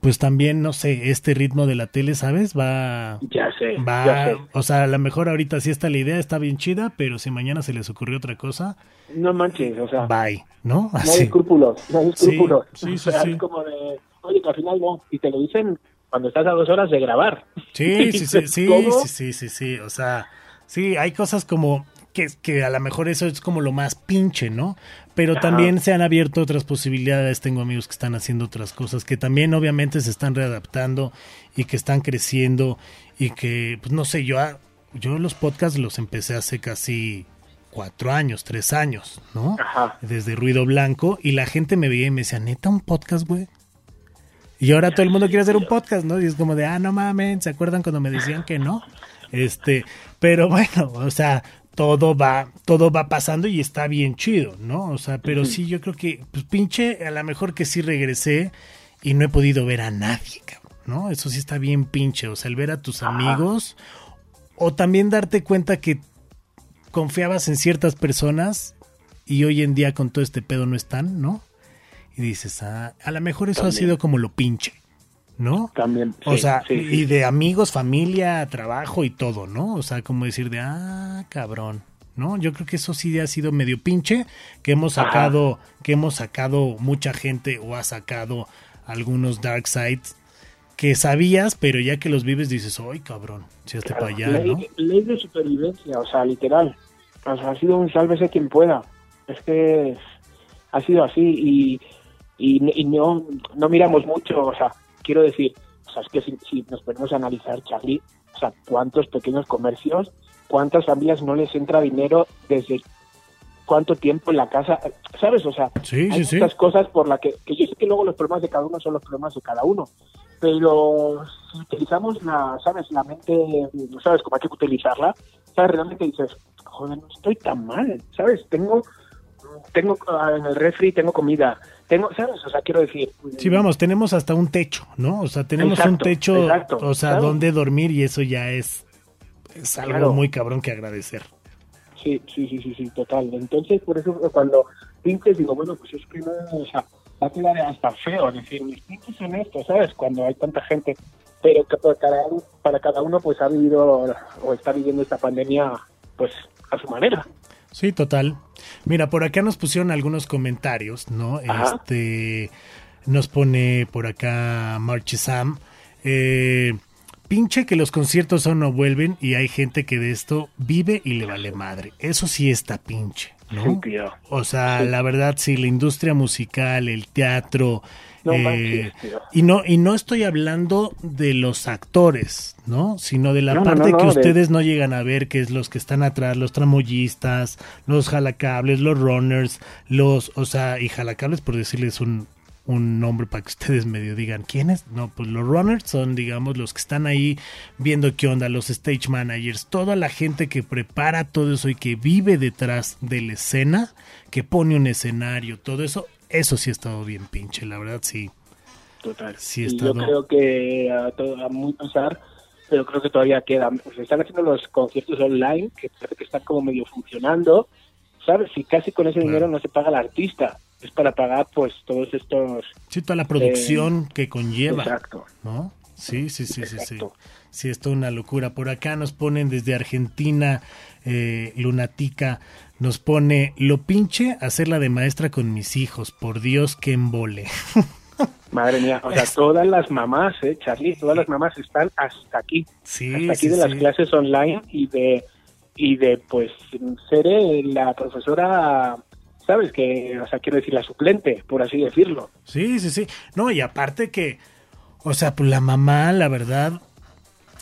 pues también, no sé, este ritmo de la tele, ¿sabes? Va, Ya sé, ya va, sé. o sea, a lo mejor ahorita sí está la idea, está bien chida, pero si mañana se les ocurrió otra cosa, No manches, o sea, bye, ¿no? no hay Así. escrúpulos, no hay Sí, escrúpulos. sí, O sí, sea, sí. Es como de, oye, que al final no, y te lo dicen cuando estás a dos horas de grabar. Sí, sí, sí, sí, sí, sí, sí, sí, o sea, sí, hay cosas como que, que a lo mejor eso es como lo más pinche, ¿no? Pero también se han abierto otras posibilidades, tengo amigos que están haciendo otras cosas, que también obviamente se están readaptando y que están creciendo y que, pues no sé, yo, a- yo los podcasts los empecé hace casi cuatro años, tres años, ¿no? Ajá. Desde Ruido Blanco y la gente me veía y me decía, neta, un podcast, güey. Y ahora todo el mundo quiere hacer un podcast, ¿no? Y es como de, ah, no mames, ¿se acuerdan cuando me decían que no? Este, pero bueno, o sea, todo va, todo va pasando y está bien chido, ¿no? O sea, pero sí, yo creo que, pues pinche, a lo mejor que sí regresé y no he podido ver a nadie, cabrón, ¿no? Eso sí está bien pinche, o sea, el ver a tus amigos o también darte cuenta que confiabas en ciertas personas y hoy en día con todo este pedo no están, ¿no? Y dices, ah, a lo mejor eso ha sido como lo pinche, ¿no? También. O sí, sea, sí, sí. y de amigos, familia, trabajo y todo, ¿no? O sea, como decir de, ah, cabrón, ¿no? Yo creo que eso sí ha sido medio pinche, que hemos Ajá. sacado, que hemos sacado mucha gente o ha sacado algunos dark sides que sabías, pero ya que los vives dices, ay, cabrón, si hasta para allá, ley, ¿no? ley de supervivencia, o sea, literal. O sea, ha sido un sálvese quien pueda. Es que ha sido así y, y, y no, no miramos mucho, o sea, quiero decir, o sea, es que si, si nos ponemos a analizar, Charlie, o sea, cuántos pequeños comercios, cuántas familias no les entra dinero desde cuánto tiempo en la casa, ¿sabes? O sea, Sí, hay sí, sí. muchas cosas por las que, que yo sé que luego los problemas de cada uno son los problemas de cada uno, pero si utilizamos la, ¿sabes? La mente, sabes cómo hay que utilizarla, ¿sabes? Realmente dices, joder, no estoy tan mal, ¿sabes? Tengo, tengo ah, en el refri, tengo comida, tengo, ¿sabes? O sea, quiero decir... Sí, vamos, tenemos hasta un techo, ¿no? O sea, tenemos un techo, exacto, o sea, donde dormir y eso ya es, es algo Claro. muy cabrón que agradecer. Sí, sí, sí, sí, sí, total. Entonces, por eso cuando pinches digo, bueno, pues es que no, o sea, va a quedar hasta feo decir, mis pinches son estos, ¿sabes? Cuando hay tanta gente. Pero que para cada, uno- para cada uno, pues ha vivido o está viviendo esta pandemia, pues a su manera. Sí, total. Mira, por acá nos pusieron algunos comentarios, ¿no? Ajá. Este, nos pone por acá Marchisam, eh, pinche que los conciertos aún no vuelven y hay gente que de esto vive y le vale madre. Eso sí está pinche, ¿no? Sí. O sea, Sí. la verdad, sí, la industria musical, el teatro. No eh, y no, y no estoy hablando de los actores, ¿no? Sino de la No, parte no, que de- ustedes no llegan a ver, que es los que están atrás, los tramoyistas, los jalacables, los runners, los, o sea, y jalacables por decirles un, un nombre para que ustedes medio digan quiénes. No, pues los runners son, digamos, los que están ahí viendo qué onda, los stage managers, toda la gente que prepara todo eso y que vive detrás de la escena, que pone un escenario, todo eso, eso sí ha estado bien pinche, la verdad sí. Total. Sí, y estado- yo creo que a, todo, a muy pesar, pero creo que todavía queda. Pues están haciendo los conciertos online, que parece que están como medio funcionando, ¿sabes? Y casi con ese Claro. dinero no se paga al artista. es para pagar pues todos estos... Sí, toda la producción que conlleva, Exacto. ¿no? Sí, sí, sí, sí, sí. Sí, es toda una locura. Por acá nos ponen desde Argentina, eh, Lunatica, nos pone, lo pinche hacerla de maestra con mis hijos, por Dios que embole. Madre mía, o sea, todas las mamás, eh, Charlie, todas las mamás están hasta aquí, Sí, hasta aquí sí, de las sí. clases online y de y de pues ser eh, la profesora, sabes que, o sea, quiero decir la suplente, por así decirlo. Sí, sí, sí. No, y aparte que, o sea, pues la mamá, la verdad,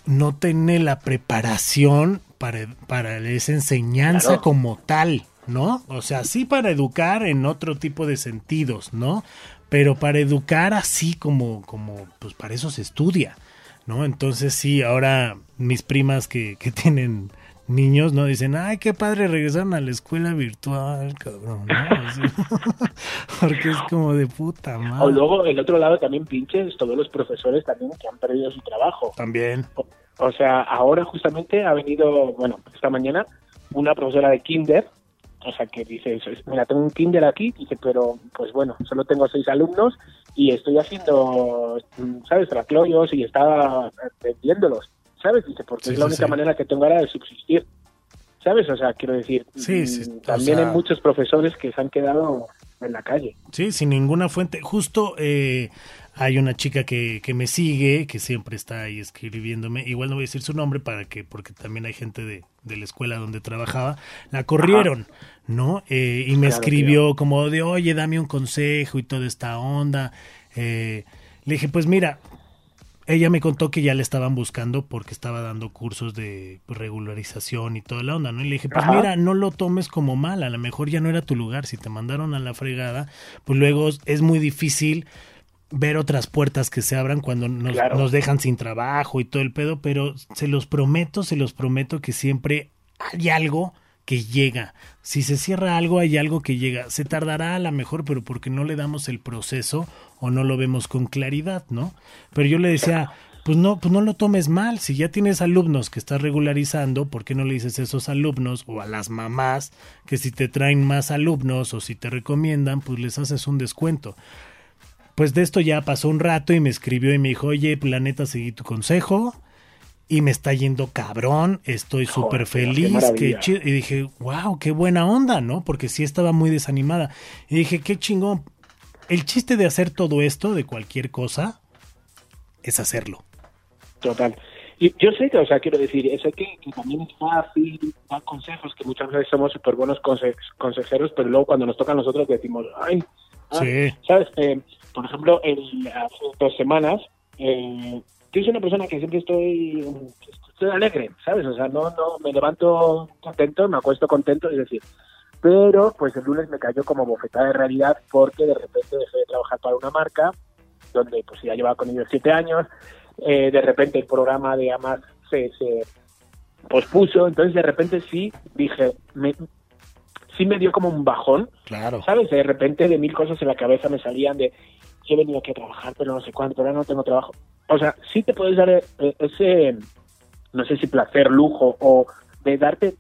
no tiene la preparación para, para esa enseñanza Claro. como tal, ¿no? O sea, sí para educar en otro tipo de sentidos, ¿no? Pero para educar así como, como, pues para eso se estudia, ¿no? Entonces sí, ahora mis primas que, que tienen niños, ¿no? Dicen, ay, qué padre, regresaron a la escuela virtual, cabrón, ¿no? Porque es como de puta madre. O luego, el otro lado también pinches, todos los profesores también que han perdido su trabajo. También. O, sea, ahora justamente ha venido, bueno, esta mañana, una profesora de kinder, o sea, que dice, mira, tengo un kinder aquí, dice, pero, pues bueno, solo tengo seis alumnos y estoy haciendo, ¿sabes?, tracloyos y estaba vendiéndolos, ¿sabes? Dice, porque Sí, es la única sí. manera que tengo ahora de subsistir, ¿sabes? O sea, quiero decir, Sí, mm, o también sea- hay muchos profesores que se han quedado en la calle. Sí, sin ninguna fuente. Justo eh, hay una chica que, que me sigue, que siempre está ahí escribiéndome. Igual no voy a decir su nombre para que, porque también hay gente de, de la escuela donde trabajaba. La corrieron, ¿no? Eh, y me Claro, escribió como de, oye, dame un consejo y toda esta onda. Eh, le dije, pues mira, ella me contó que ya le estaban buscando porque estaba dando cursos de regularización y toda la onda, ¿no? Y le dije, pues Ajá. mira, no lo tomes como mal, a lo mejor ya no era tu lugar, si te mandaron a la fregada, pues luego es muy difícil ver otras puertas que se abran cuando nos, Claro. nos dejan sin trabajo y todo el pedo, pero se los prometo, se los prometo que siempre hay algo que llega. Si se cierra algo, hay algo que llega. Se tardará a lo mejor, pero porque no le damos el proceso o no lo vemos con claridad, ¿no? Pero yo le decía, pues no, pues no lo tomes mal. Si ya tienes alumnos que estás regularizando, ¿por qué no le dices a esos alumnos o a las mamás que si te traen más alumnos o si te recomiendan, pues les haces un descuento? Pues de esto ya pasó un rato y me escribió y me dijo, oye, planeta, seguí tu consejo y me está yendo cabrón, estoy súper feliz, qué chido. Y dije, wow, qué buena onda, ¿no? Porque sí estaba muy desanimada. Y dije, qué chingón. El chiste de hacer todo esto, de cualquier cosa, es hacerlo. Total. Y yo sé que, o sea, quiero decir, sé que, que también es fácil dar consejos, que muchas veces somos súper buenos conse- consejeros, pero luego cuando nos toca a nosotros decimos, ay, ay", Sí. ¿sabes? Eh, por ejemplo, el, hace dos semanas, eh, yo soy una persona que siempre estoy, estoy alegre, ¿sabes? O sea, no, no, me levanto contento, me acuesto contento, es decir, pero pues el lunes me cayó como bofetada de realidad porque de repente dejé de trabajar para una marca donde pues ya llevaba con ellos siete años, eh, de repente el programa de Amas se, se pospuso, entonces de repente sí dije, me, sí me dio como un bajón, Claro. ¿sabes? De repente de mil cosas en la cabeza me salían de, yo he venido aquí a trabajar, pero no sé cuánto, ahora no tengo trabajo. O sea, sí te puedes dar eh, ese, no sé si placer, lujo, o de darte,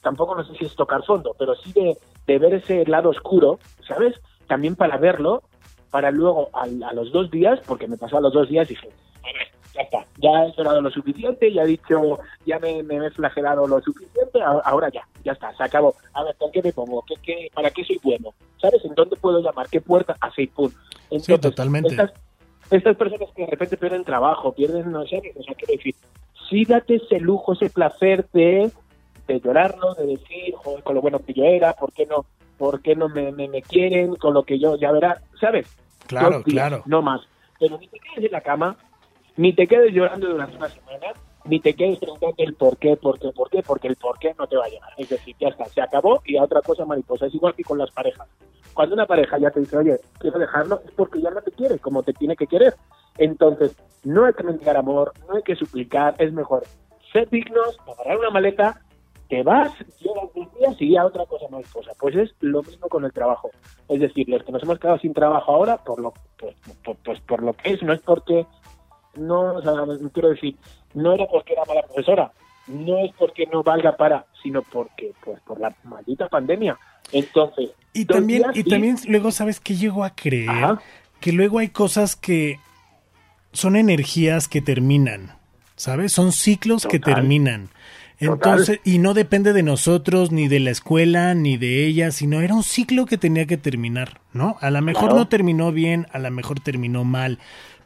tampoco no sé si es tocar fondo, pero sí de, de ver ese lado oscuro, ¿sabes? También para verlo, para luego al- a, los dos días, porque me pasó a los dos días, dije, a ya está, ya he llorado lo suficiente, ya he dicho, ya me, me he flagelado lo suficiente, ahora ya, ya está, se acabó. A ver, ¿con qué me pongo? ¿Qué, qué, ¿Para qué soy bueno? ¿Sabes? ¿En dónde puedo llamar? ¿Qué puerta? Así, pum. Entonces, totalmente. Estas, estas personas que de repente pierden trabajo, pierden, no sé, o sea, quiero decir, sí date ese lujo, ese placer de, de llorarlo, de decir, joder, con lo bueno que yo era, ¿por qué no, por qué no me, me, me quieren con lo que yo, ya verás, ¿sabes? Claro, Dos días, claro. No más. Pero ni te quedes en la cama, ni te quedes llorando durante una semana, ni te quedes preguntando el por qué, por qué, por qué, porque el por qué no te va a llegar. Es decir, ya está, se acabó y a otra cosa mariposa. Es igual que con las parejas. Cuando una pareja ya te dice, oye, quiero dejarlo, es porque ya no te quiere como te tiene que querer. Entonces, no hay que mendigar amor, no hay que suplicar, es mejor ser dignos, agarrar una maleta, te vas, llevas dos días y ya otra cosa mariposa. Pues es lo mismo con el trabajo. Es decir, los que nos hemos quedado sin trabajo ahora, por lo, pues, pues por lo que es, no es porque, no, o sea, quiero decir, no era porque era mala profesora, no es porque no valga para, sino porque, pues, por la maldita pandemia. Entonces, Y también, y también luego sabes que llego a creer Ajá. que luego hay cosas que son energías que terminan, ¿sabes? Son ciclos que terminan. Total. Entonces, y no depende de nosotros, ni de la escuela, ni de ella, sino era un ciclo que tenía que terminar, ¿no? A lo mejor Claro. no terminó bien, a lo mejor terminó mal.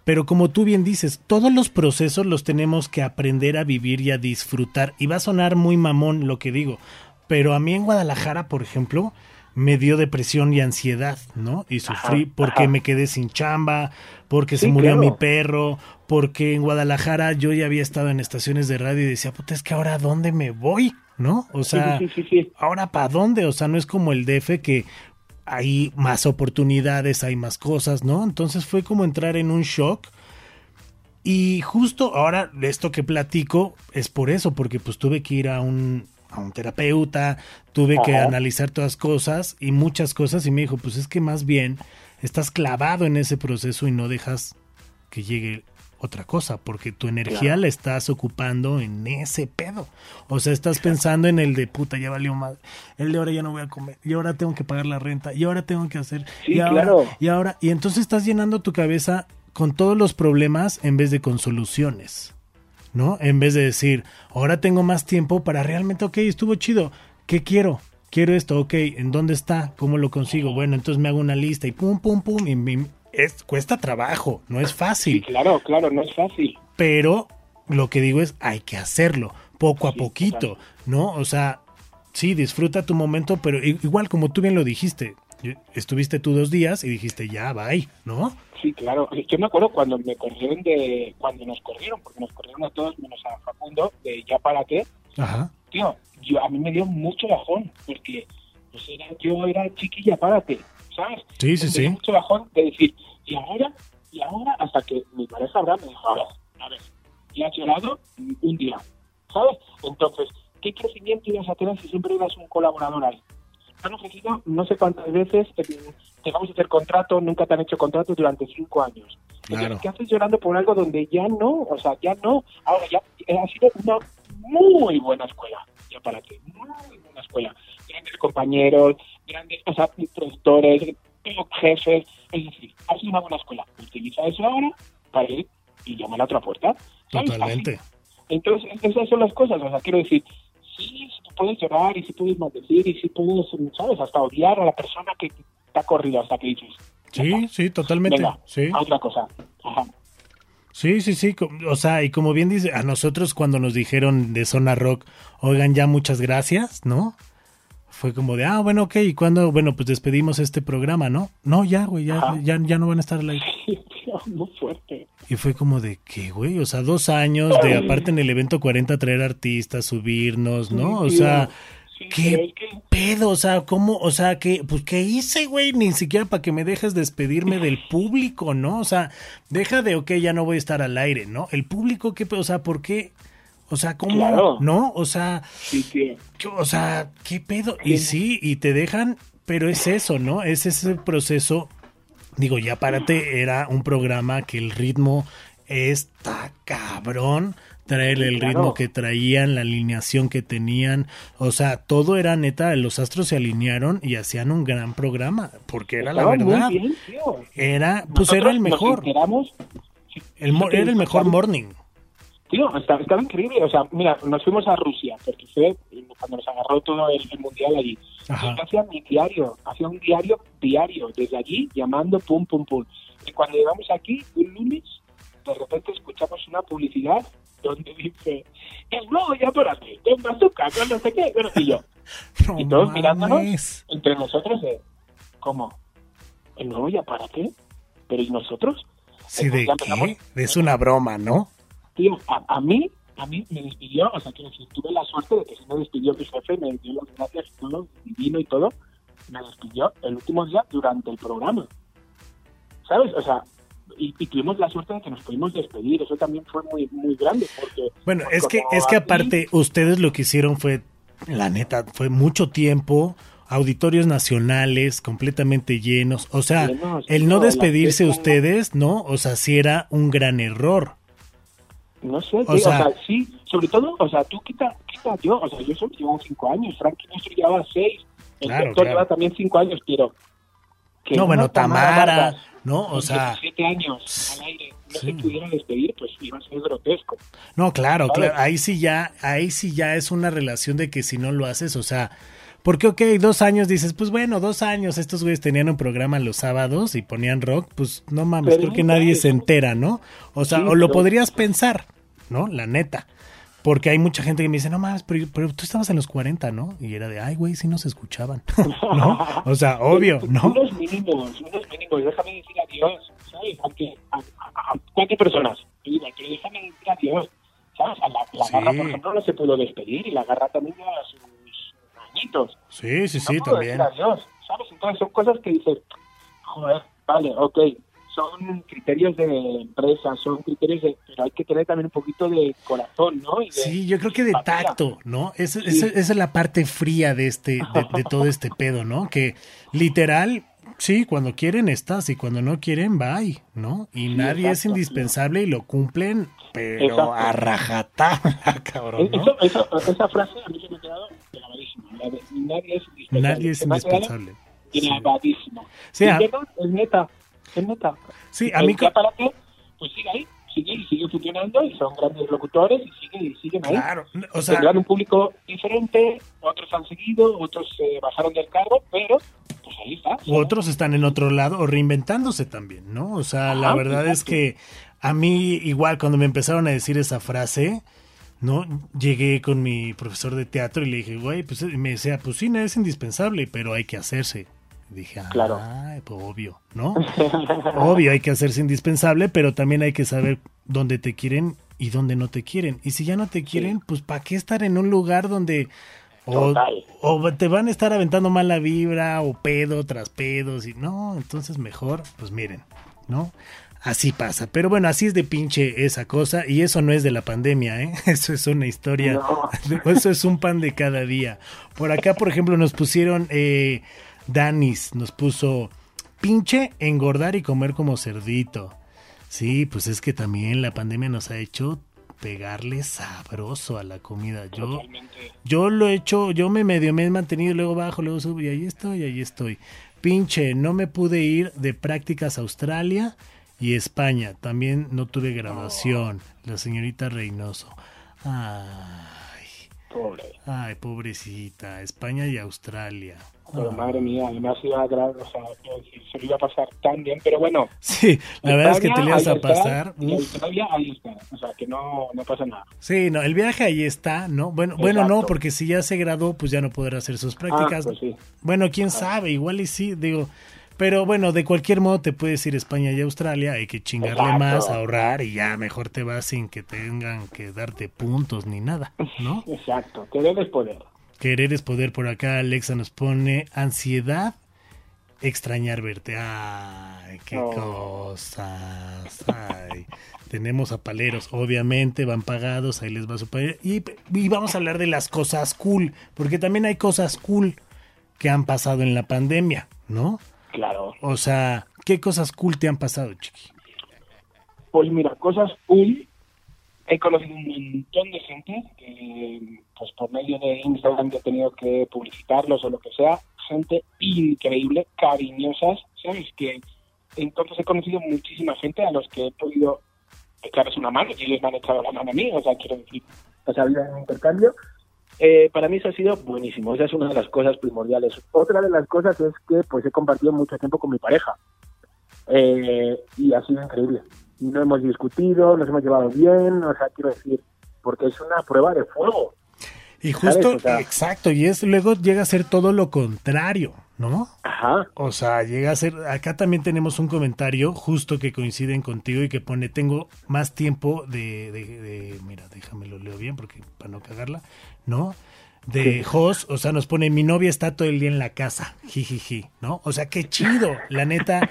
Pero como tú bien dices, todos los procesos los tenemos que aprender a vivir y a disfrutar. Y va a sonar muy mamón lo que digo. Pero a mí en Guadalajara, por ejemplo, me dio depresión y ansiedad, ¿no? Y sufrí Ajá, porque ajá. me quedé sin chamba, porque se murió claro. mi perro, porque en Guadalajara yo ya había estado en estaciones de radio y decía, puta, es que ahora ¿a dónde me voy? ¿No? O sea, sí, sí. ahora para dónde? O sea, no es como el DF que hay más oportunidades, hay más cosas, ¿no? Entonces fue como entrar en un shock. Y justo ahora esto que platico es por eso, porque pues tuve que ir a un, a un terapeuta, tuve que analizar todas cosas y muchas cosas y me dijo, pues es que más bien estás clavado en ese proceso y no dejas que llegue otra cosa, porque tu energía Claro. la estás ocupando en ese pedo. O sea, estás pensando en el de puta, ya valió más, el de ahora ya no voy a comer, y ahora tengo que pagar la renta, y ahora tengo que hacer, Sí, y ahora, claro. y ahora, y entonces estás llenando tu cabeza con todos los problemas en vez de con soluciones, ¿no? En vez de decir, ahora tengo más tiempo para realmente, ok, estuvo chido, ¿qué quiero? Quiero esto, ok, ¿en dónde está? ¿Cómo lo consigo? Bueno, entonces me hago una lista y pum, pum, pum, y me- es, cuesta trabajo, no es Sí, fácil, claro, claro, no es fácil. pero lo que digo es, hay que hacerlo, poco a Sí, poquito, ¿no? O sea, sí, disfruta tu momento, pero igual como tú bien lo dijiste, estuviste tú dos días y dijiste, ya, bye, ¿no? Sí, claro. Yo me acuerdo cuando me corrieron de... Cuando nos corrieron, porque nos corrieron a todos menos a Facundo, de ya para qué. Ajá. Tío, yo, a mí me dio mucho bajón, porque pues era, yo era chiquilla, párate, ¿sabes? Sí, sí, sí. mucho bajón de decir, y ahora, y ahora, hasta que mi pareja Abraham me dijo, a ver, a ver, ya has llorado un día, ¿sabes? Entonces, ¿qué crecimiento ibas a tener si siempre eras un colaborador ahí? Han ofrecido no sé cuántas veces, te vamos a hacer contrato, nunca te han hecho contrato durante cinco años. Claro. ¿Qué haces llorando por algo donde ya no? O sea, ya no. Ahora ya eh, ha sido una muy buena escuela. Ya para ti, muy buena escuela. Grandes compañeros, grandes, o sea, productores, jefes. Es decir, ha sido una buena escuela. Utiliza eso ahora para ir y llamar a otra puerta. ¿sabes? Totalmente. Así. Entonces, esas son las cosas. O sea, quiero decir, sí, sí puedes llorar y sí puedes maldecir y sí puedes, ¿sabes? Hasta odiar a la persona que te ha corrido hasta que dices. "Ya Sí, sí, totalmente. Venga, Sí. a otra cosa. Ajá. Sí, sí, sí. O sea, y como bien dice, a nosotros cuando nos dijeron de Zona Rock, oigan, ya muchas gracias, ¿no? Fue como de, ah, bueno, ok, ¿y cuándo? Bueno, pues despedimos este programa, ¿no? No, ya, güey, ya, Ajá. ya, ya no van a estar al aire. Sí, muy fuerte. Y fue como de, ¿qué, güey? O sea, dos años de, aparte en el evento 40, traer artistas, subirnos, ¿no? O sea, sí, ¿qué pedo? O sea, ¿cómo? O sea, ¿qué, pues, ¿qué hice, güey? Ni siquiera para que me dejes despedirme del público, ¿no? O sea, deja de, ok, ya no voy a estar al aire, ¿no? El público, ¿qué pedo? O sea, ¿por qué? O sea, ¿cómo? Claro. ¿No? O sea, Sí. ¿qué- o sea, ¿qué pedo? Y sí, y te dejan, pero es eso, ¿no? Es ese proceso. Digo, ya párate, era un programa que el ritmo está cabrón. Traer el Claro. ritmo que traían, la alineación que tenían. O sea, todo era neta, los astros se alinearon y hacían un gran programa. Porque era la Estaba verdad. bien. Era, pues Nosotros era el mejor. sí, El, sí, era el mejor morning. Tío, estaba, estaba increíble. O sea, mira, nos fuimos a Rusia, porque fue cuando nos agarró todo el, el mundial allí. Ajá. Yo hacía mi diario, hacía un diario diario, desde allí, llamando pum, pum, pum. Y cuando llegamos aquí, un lunes, de repente escuchamos una publicidad donde dice, el nuevo ya por aquí, con bazooka, con no sé qué. Bueno, y yo, No y todos mirándonos entre nosotros de, ¿cómo? ¿El nuevo ya para qué? ¿Pero y nosotros? Sí, ¿de qué? Es una broma, ¿no? Tío, a, a mí, a mí me despidió, o sea, que tuve la suerte de que sí me despidió mi jefe, me dio las gracias y todo, divino y todo, me despidió el último día durante el programa. ¿Sabes? O sea, y, y tuvimos la suerte de que nos pudimos despedir, eso también fue muy muy grande, porque... Bueno, porque es que, es que aparte, ustedes lo que hicieron fue, la neta, fue mucho tiempo, auditorios nacionales completamente llenos. O sea, Llenos, el no despedirse ustedes, ¿no? O sea, sí era un gran error. No sé, O tío, o, sea- sea, sí, sobre todo, o sea, tú quita, quita yo, o sea, yo solo llevaba cinco años, Frankie Nuestro llevaba seis, el Claro, doctor claro. lleva también cinco años, pero... que No, bueno, Tamara, Vargas ¿no? O sea, 17 años al aire, no Sí. se pudiera despedir, pues iba a ser grotesco. No, claro, ¿Sabes? claro. Ahí sí ya, ahí sí ya es una relación de que si no lo haces, o sea, porque ok, dos años dices, pues bueno, dos años, estos güeyes tenían un programa los sábados y ponían rock, pues no mames, Pero creo que nadie se entera, ¿no? O sea, Sí, o lo podrías pensar, ¿no? La neta. Porque hay mucha gente que me dice, no mames, pero, pero tú estabas en los 40, ¿no? Y era de, ay, güey, sí nos escuchaban, ¿no? O sea, obvio, ¿no? Unos mínimos, unos mínimos, déjame decir adiós, ¿sabes? Aunque a, a- a cuatro personas, pero déjame decir adiós, ¿sabes? A la, la Sí. garra, por ejemplo, no se pudo despedir y la garra también lleva sus añitos. Sí, sí, no sí, puedo también. decir adiós, ¿sabes? Entonces son cosas que dices, joder, vale, ok, son criterios de empresa, son criterios de... Pero hay que tener también un poquito de corazón, ¿no? Y de- Sí, yo creo que de tacto, ¿no? Esa, Sí. es la parte fría de este, de, de todo este pedo, ¿no? Que literal, sí, cuando quieren estás y cuando no quieren, bye, ¿no? Y nadie es indispensable y lo cumplen, pero Exacto. a rajatabla, cabrón, ¿no? Eso, eso, esa frase a mí se me ha quedado grabadísima. Nadie es indispensable. Nadie es indispensable. Sí. Grabadísimo. Sí, Y a- llega, es neta. Es neta. Sí, a mí El co- aparato, pues sigue ahí. Sigue y sigue funcionando y son grandes locutores y sigue y siguen ahí. Claro, o sea, Tendrán un público diferente, otros han seguido, otros se bajaron del carro, pero pues ahí está. otros están en otro lado o reinventándose también, ¿no? O sea, la verdad es que a mí igual cuando me empezaron a decir esa frase, ¿no? Llegué con mi profesor de teatro y le dije, güey, pues y me decía, pues sí, no es indispensable, pero hay que hacerse. Dije, ah, Claro. pues obvio, ¿no? obvio, hay que hacerse indispensable, pero también hay que saber dónde te quieren y dónde no te quieren. Y si ya no te quieren, pues ¿para qué estar en un lugar donde o, te van a estar aventando mala vibra o pedo tras pedos y no, entonces mejor, pues miren, ¿no? Así pasa, pero bueno, así es de pinche esa cosa y eso no es de la pandemia, ¿eh? Eso es una historia, No. eso es un pan de cada día. Por acá, por ejemplo, nos pusieron, eh, Danis nos puso pinche engordar y comer como cerdito. Sí, pues es que también la pandemia nos ha hecho pegarle sabroso a la comida. Yo, Totalmente. yo lo he hecho, yo me medio me he mantenido, luego bajo, luego subo y ahí estoy, ahí estoy. Pinche, no me pude ir de prácticas a Australia y España. También no tuve graduación. La señorita Reynoso. Ay, Pobre. ay, pobrecita. España y Australia. Pero Ah. madre mía, además iba a o sea, se lo iba a pasar tan bien, pero bueno. Sí, la verdad es que te le ibas a está, pasar. Australia, ahí está. O sea, que no, no pasa nada. Sí, no, el viaje ahí está, ¿no? Bueno, bueno, no, porque si ya se graduó, pues ya no podrá hacer sus prácticas. Ah, pues sí. Bueno, quién sabe, igual y sí, digo. Pero bueno, de cualquier modo te puedes ir a España y Australia, hay que chingarle Exacto. más, ahorrar y ya mejor te vas sin que tengan que darte puntos ni nada, ¿no? Exacto, que debes poder. Querer es poder por acá, Alexa nos pone ansiedad, extrañar verte. Ay, qué cosas. Ay. Tenemos a paleros, obviamente, van pagados, ahí les va su palero. Y, y vamos a hablar de las cosas cool, porque también hay cosas cool que han pasado en la pandemia, ¿no? Claro. O sea, ¿qué cosas cool te han pasado, chiqui? Pues mira, cosas cool. He conocido un montón de gente que, pues por medio de Instagram he tenido que publicitarlos o lo que sea. Gente increíble, cariñosas, ¿sabes? Que entonces he conocido muchísima gente a los que he podido echarles una mano y ellos me han echado la mano a mí. O sea, quiero decir, sea, ha habido un intercambio. Eh, para mí eso ha sido buenísimo. Esa es una de las cosas primordiales. Otra de las cosas es que pues he compartido mucho tiempo con mi pareja. Eh, y ha sido increíble. No hemos discutido, nos hemos llevado bien, o sea, quiero decir, porque es una prueba de fuego. Y justo, O sea- exacto, y es luego llega a ser todo lo contrario, ¿no? Ajá. O sea, llega a ser. Acá también tenemos un comentario justo que coinciden contigo y que pone: Tengo más tiempo de. de- de- mira, déjame lo leo bien porque para no cagarla, ¿no? De Jos, o sea, nos pone: Mi novia está todo el día en la casa, jijiji, ¿no? O sea, qué chido, la neta,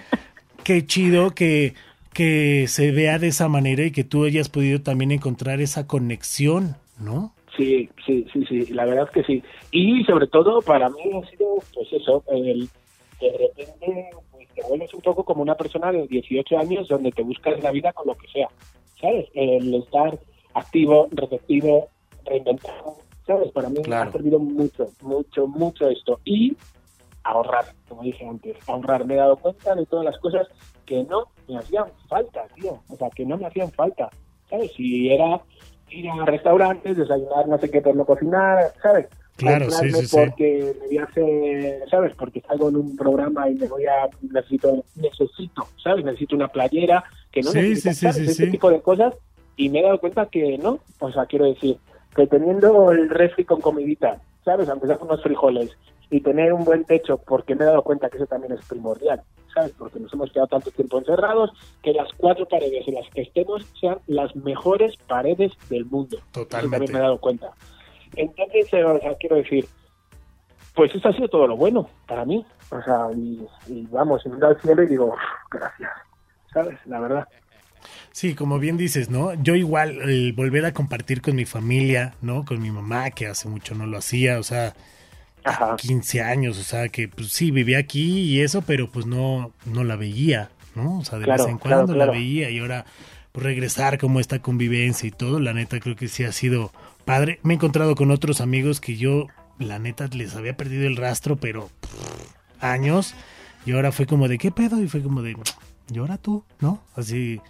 qué chido que, que se vea de esa manera y que tú hayas podido también encontrar esa conexión, ¿no? Sí, sí, sí, sí, la verdad es que sí. Y sobre todo para mí ha sido, pues eso, el de repente pues, te vuelves un poco como una persona de 18 años donde te buscas la vida con lo que sea, ¿sabes? El estar activo, receptivo, reinventado, ¿sabes? Para mí Claro. ha servido mucho, mucho, mucho esto. Y ahorrar, como dije antes, ahorrar. Me he dado cuenta de todas las cosas que no me hacían falta, tío. O sea, que no me hacían falta, ¿sabes? Si era ir a restaurantes, desayunar no sé qué por no cocinar, ¿sabes? Claro, sí, sí, sí. porque me voy a hacer, ¿sabes? Porque salgo en un programa y me voy a, necesito, necesito, ¿sabes? Necesito una playera que no Sí, necesito, sí, sí, ¿sabes? sí, Este sí. tipo de cosas y me he dado cuenta que no, o sea, quiero decir, que teniendo el refri con comidita, ¿sabes? Aunque sea con unos frijoles y tener un buen techo, porque me he dado cuenta que eso también es primordial, ¿sabes? Porque nos hemos quedado tanto tiempo encerrados que las cuatro paredes en las que estemos sean las mejores paredes del mundo. Eso Totalmente. también me he dado cuenta. Entonces, eh, o sea, quiero decir, pues eso ha sido todo lo bueno para mí. O sea, y, y vamos, y miro al cielo y digo, "Uf, gracias, ¿sabes? La verdad. Sí, como bien dices, ¿no? Yo igual, el volver a compartir con mi familia, ¿no? Con mi mamá, que hace mucho no lo hacía, o sea, Ajá. 15 años, o sea, que pues sí, vivía aquí y eso, pero pues no, no la veía, ¿no? O sea, de Claro, vez en claro, cuando claro. la veía y ahora pues regresar como esta convivencia y todo, la neta creo que sí ha sido padre. Me he encontrado con otros amigos que yo, la neta, les había perdido el rastro, pero pff, años, y ahora fue como de, ¿qué pedo? Y fue como de, llora tú, ¿no? Así,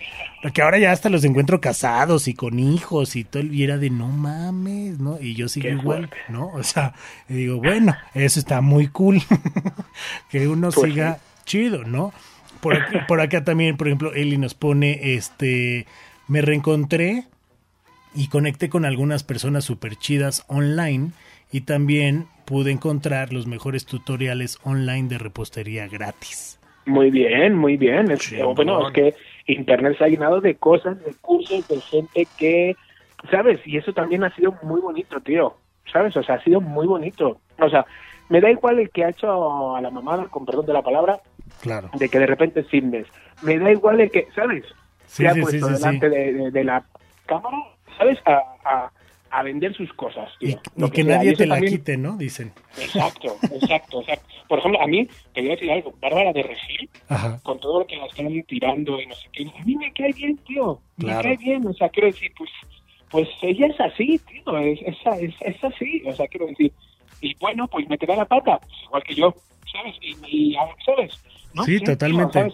que ahora ya hasta los encuentro casados y con hijos y todo, y era de, no mames, ¿no? Y yo sigo Qué igual, fuerte. ¿no? O sea, y digo, bueno, eso está muy cool, que uno Pues siga chido, ¿no? Por por acá también, por ejemplo, Eli nos pone, este, me reencontré y conecté con algunas personas súper chidas online y también pude encontrar los mejores tutoriales online de repostería gratis. Muy bien, muy bien. Es- bueno, es que Internet se ha llenado de cosas, de cursos, de gente que, ¿sabes? Y eso también ha sido muy bonito, tío. ¿Sabes? O sea, ha sido muy bonito. O sea, me da igual el que ha hecho a la mamada, con perdón de la palabra, Claro. de que de repente es fitness. Me da igual el que, ¿sabes? Sí, se ha sí, puesto delante De, de- de la cámara, ¿sabes? A, a- a vender sus cosas, tío. Y, que nadie te la también- quite, ¿no? Dicen. Exacto, exacto, exacto. Por ejemplo, a mí, te voy a decir algo, Bárbara de Regil, Ajá. con todo lo que la están tirando y no sé qué, a mí me cae bien, tío. Claro. Me cae bien, o sea, quiero decir, pues, pues ella es así, tío, es, es, es, es así, o sea, quiero decir. Y bueno, pues me da la pata, pues, igual que yo, ¿sabes? Y, y, ¿sabes? No Sí, sé, tío, totalmente. ¿sabes?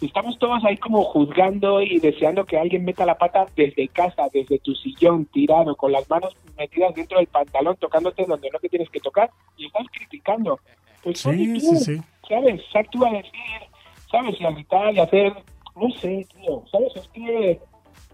Estamos todos ahí como juzgando y deseando que alguien meta la pata desde casa, desde tu sillón, tirado, con las manos metidas dentro del pantalón, tocándote donde no te tienes que tocar, y estás criticando. Pues Sí, oye, sí, tú, sí. ¿sabes? Tú a decir, ¿sabes? Y a gritar y hacer, no sé, tío, ¿sabes? Es que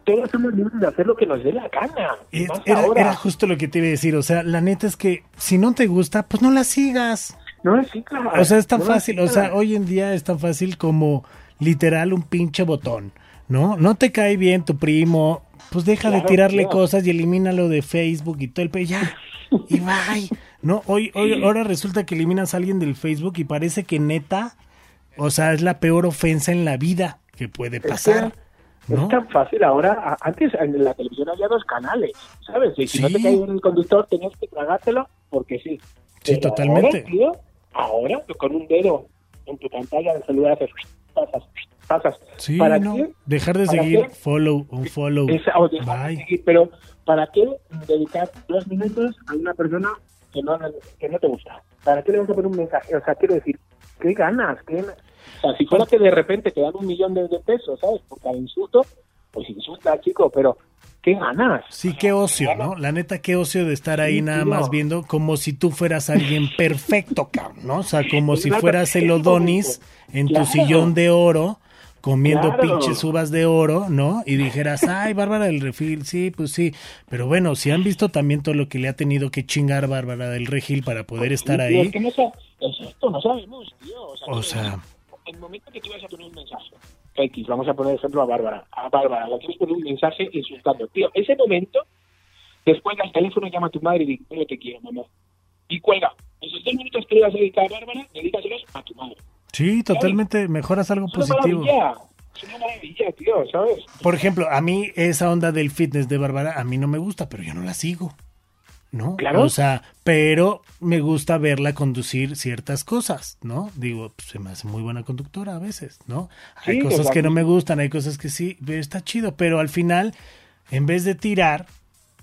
todos somos libres de hacer lo que nos dé la gana. más Era, justo lo que te iba a decir. O sea, la neta es que si no te gusta, pues no la sigas. No, sí, claro. O sea, es tan No, fácil. O sea, hoy en día es tan fácil como literal un pinche botón. ¿No? No te cae bien tu primo. Pues deja de tirarle claro. cosas y elimínalo de Facebook y todo el pe ya. Y bye. No, hoy, hoy, ahora resulta que eliminas a alguien del Facebook y parece que neta, o sea, es la peor ofensa en la vida que puede pasar. ¿no? Es tan fácil ahora. Antes en la televisión había dos canales, ¿sabes? Y si no te caía el conductor, tenías que tragártelo porque sí. Sí, Pero totalmente. Ahora, tío, ahora con un dedo en tu pantalla del celular haces pasas, pasas. Sí, ¿Para no. qué? Dejar de ¿Para seguir, qué? follow, un follow. Bye. seguir, pero ¿para qué dedicar dos minutos a una persona que no, que no te gusta? ¿Para qué le vas a poner un mensaje? O sea, quiero decir, ¿qué ganas? ¿Qué ganas? O sea, si fuera que de repente te dan un millón de, de pesos, ¿sabes? Por cada insulto, pues insulta, chico, pero ¿qué ganas? Sí, qué ocio, ¿no? La neta, qué ocio de estar ahí Sí, nada tío. más viendo como si tú fueras alguien perfecto, cabrón, ¿no? O sea, como si fueras el Odonis en tu sillón de oro, comiendo Claro. pinches uvas de oro, ¿no? Y dijeras, ay, Bárbara del Regil, sí, pues sí. Pero bueno, si han visto también todo lo que le ha tenido que chingar Bárbara del Regil para poder estar ahí. Es que no es esto, no sabemos, tío. O sea, O el momento que tú vas a poner un mensaje, X, vamos a poner ejemplo a Bárbara, a Bárbara, le quieres poner un mensaje insultando, tío, ese momento, después al teléfono llama a tu madre y dice, yo te quiero, mamá, y cuelga. Esos dos minutos que le vas a dedicar a Bárbara, dedícaselos a tu madre. sí, totalmente, mejoras algo Es una positivo. maravilla, es una maravilla, tío, ¿sabes? Por ejemplo, a mí esa onda del fitness de Bárbara, a mí no me gusta, pero yo no la sigo. ¿No? Claro. O sea, pero me gusta verla conducir ciertas cosas, ¿no? Digo, pues, se me hace muy buena conductora a veces, ¿no? Hay cosas que no me gustan, hay cosas que sí, pero está chido, pero al final en vez de tirar,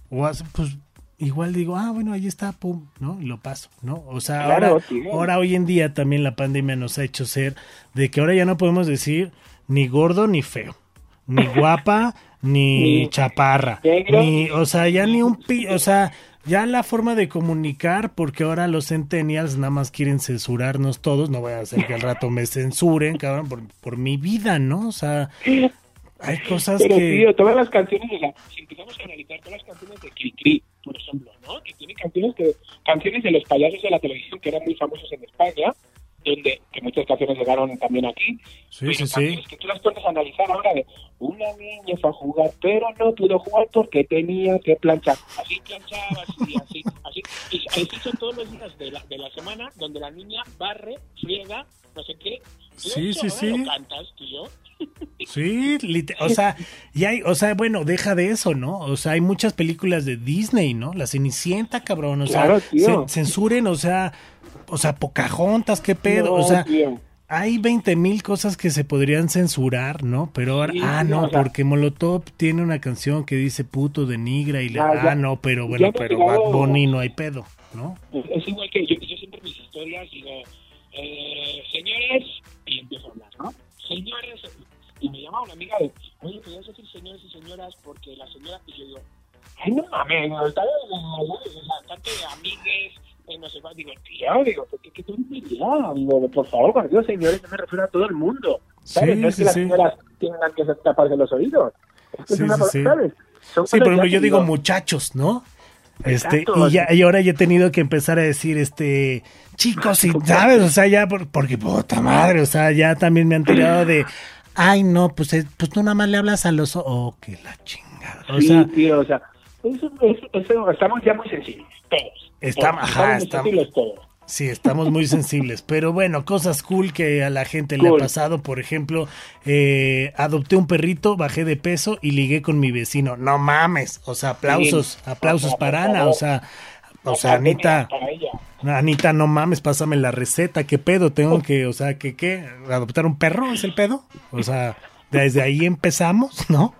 o hace- pues igual digo, ah, bueno, ahí está, pum, ¿no? Y lo paso, ¿no? O sea, Claro, ahora, ahora hoy en día también la pandemia nos ha hecho ser de que ahora ya no podemos decir ni gordo ni feo, ni guapa ni Ni chaparra, negro. ni, o sea, ya ni un pi, o sea, ya la forma de comunicar, porque ahora los centennials nada más quieren censurarnos todos, no voy a hacer que al rato me censuren, cabrón, por, por mi vida, ¿no? O sea, hay cosas Pero que... tío, todas las canciones, o sea, si empezamos a analizar todas las canciones de Cricri, por ejemplo, ¿no? Que tiene canciones que canciones de los payasos de la televisión que eran muy famosos en España, donde que muchas canciones llegaron también aquí, Sí, pero sí, sí. canciones que tú las puedes analizar ahora de una niña fue a jugar, pero no pudo jugar porque tenía que planchar. Así planchaba, así, así, así. Y así son todos los días de la, de la semana donde la niña barre, friega, no sé qué. Sí, eso sí, sí. lo cantas, tío. Sí, o sea, y hay, o sea, bueno, deja de eso, ¿no? O sea, hay muchas películas de Disney, ¿no? La Cenicienta, cabrón, o sea, Claro, tío. cen- censuren, o sea, o sea, Pocahontas, qué pedo, No, o sea, hay 20 mil cosas que se podrían censurar, ¿no? Pero ahora, Sí, ah, no, o sea- porque Molotov tiene una canción que dice puto denigra y le, Ah, ah, no, pero bueno, pero Bad Bunny no hay pedo, ¿no? Es es igual que yo, yo siempre mis historias digo, eh, señores, y empiezo a hablar, ¿no? Señores, y me llama una amiga de, oye, ¿podrías decir señores y señoras? Porque la señora, y yo digo, ay, no mames, tanto de amigues, eh, no sé cuál, digo, tío, digo, ¿qué, qué tontería? Digo, por favor, cuando digo señores, yo me refiero a todo el mundo, ¿sabes? Sí, no es sí, que las señoras tengan que taparse los oídos, es que Sí, es una, sí. ¿sabes? Son Sí, por ejemplo, yo digo muchachos, ¿no? Este, Exacto. y ya, y ahora ya he tenido que empezar a decir, este, chicos, y sabes, o sea, ya, por- porque puta madre, o sea, ya también me han tirado de, ay, no, pues, eh, pues tú nada más le hablas a los, o- oh, que la chingada, o sí, sea, tío, o sea, eso, eso, eso- estamos ya muy sensibles, todos. Estamos- Todos, ajá, estamos- sensibles todos. sí, estamos muy sensibles, pero bueno, cosas cool que a la gente le ha pasado, por ejemplo, eh, adopté un perrito, bajé de peso y ligué con mi vecino, no mames, o sea, aplausos, Sí. aplausos para. Ana, o sea, o sea, Anita... Anita, no mames, pásame la receta, ¿qué pedo? Tengo que, o sea, ¿qué qué? ¿Adoptar un perro es el pedo? O sea, desde ahí empezamos, ¿no?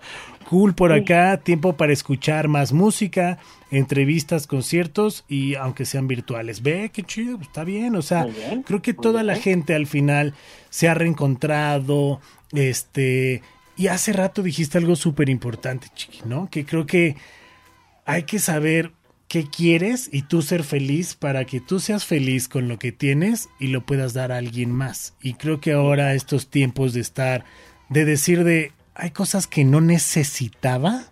Cool por acá, tiempo para escuchar más música, entrevistas, conciertos y aunque sean virtuales. Ve, qué chido, está bien, o sea, bien, creo que toda la gente al final se ha reencontrado, este, y hace rato dijiste algo súper importante, chiqui, ¿no? Que creo que hay que saber qué quieres y tú ser feliz para que tú seas feliz con lo que tienes y lo puedas dar a alguien más. Y creo que ahora estos tiempos de estar, de decir de, hay cosas que no necesitaba.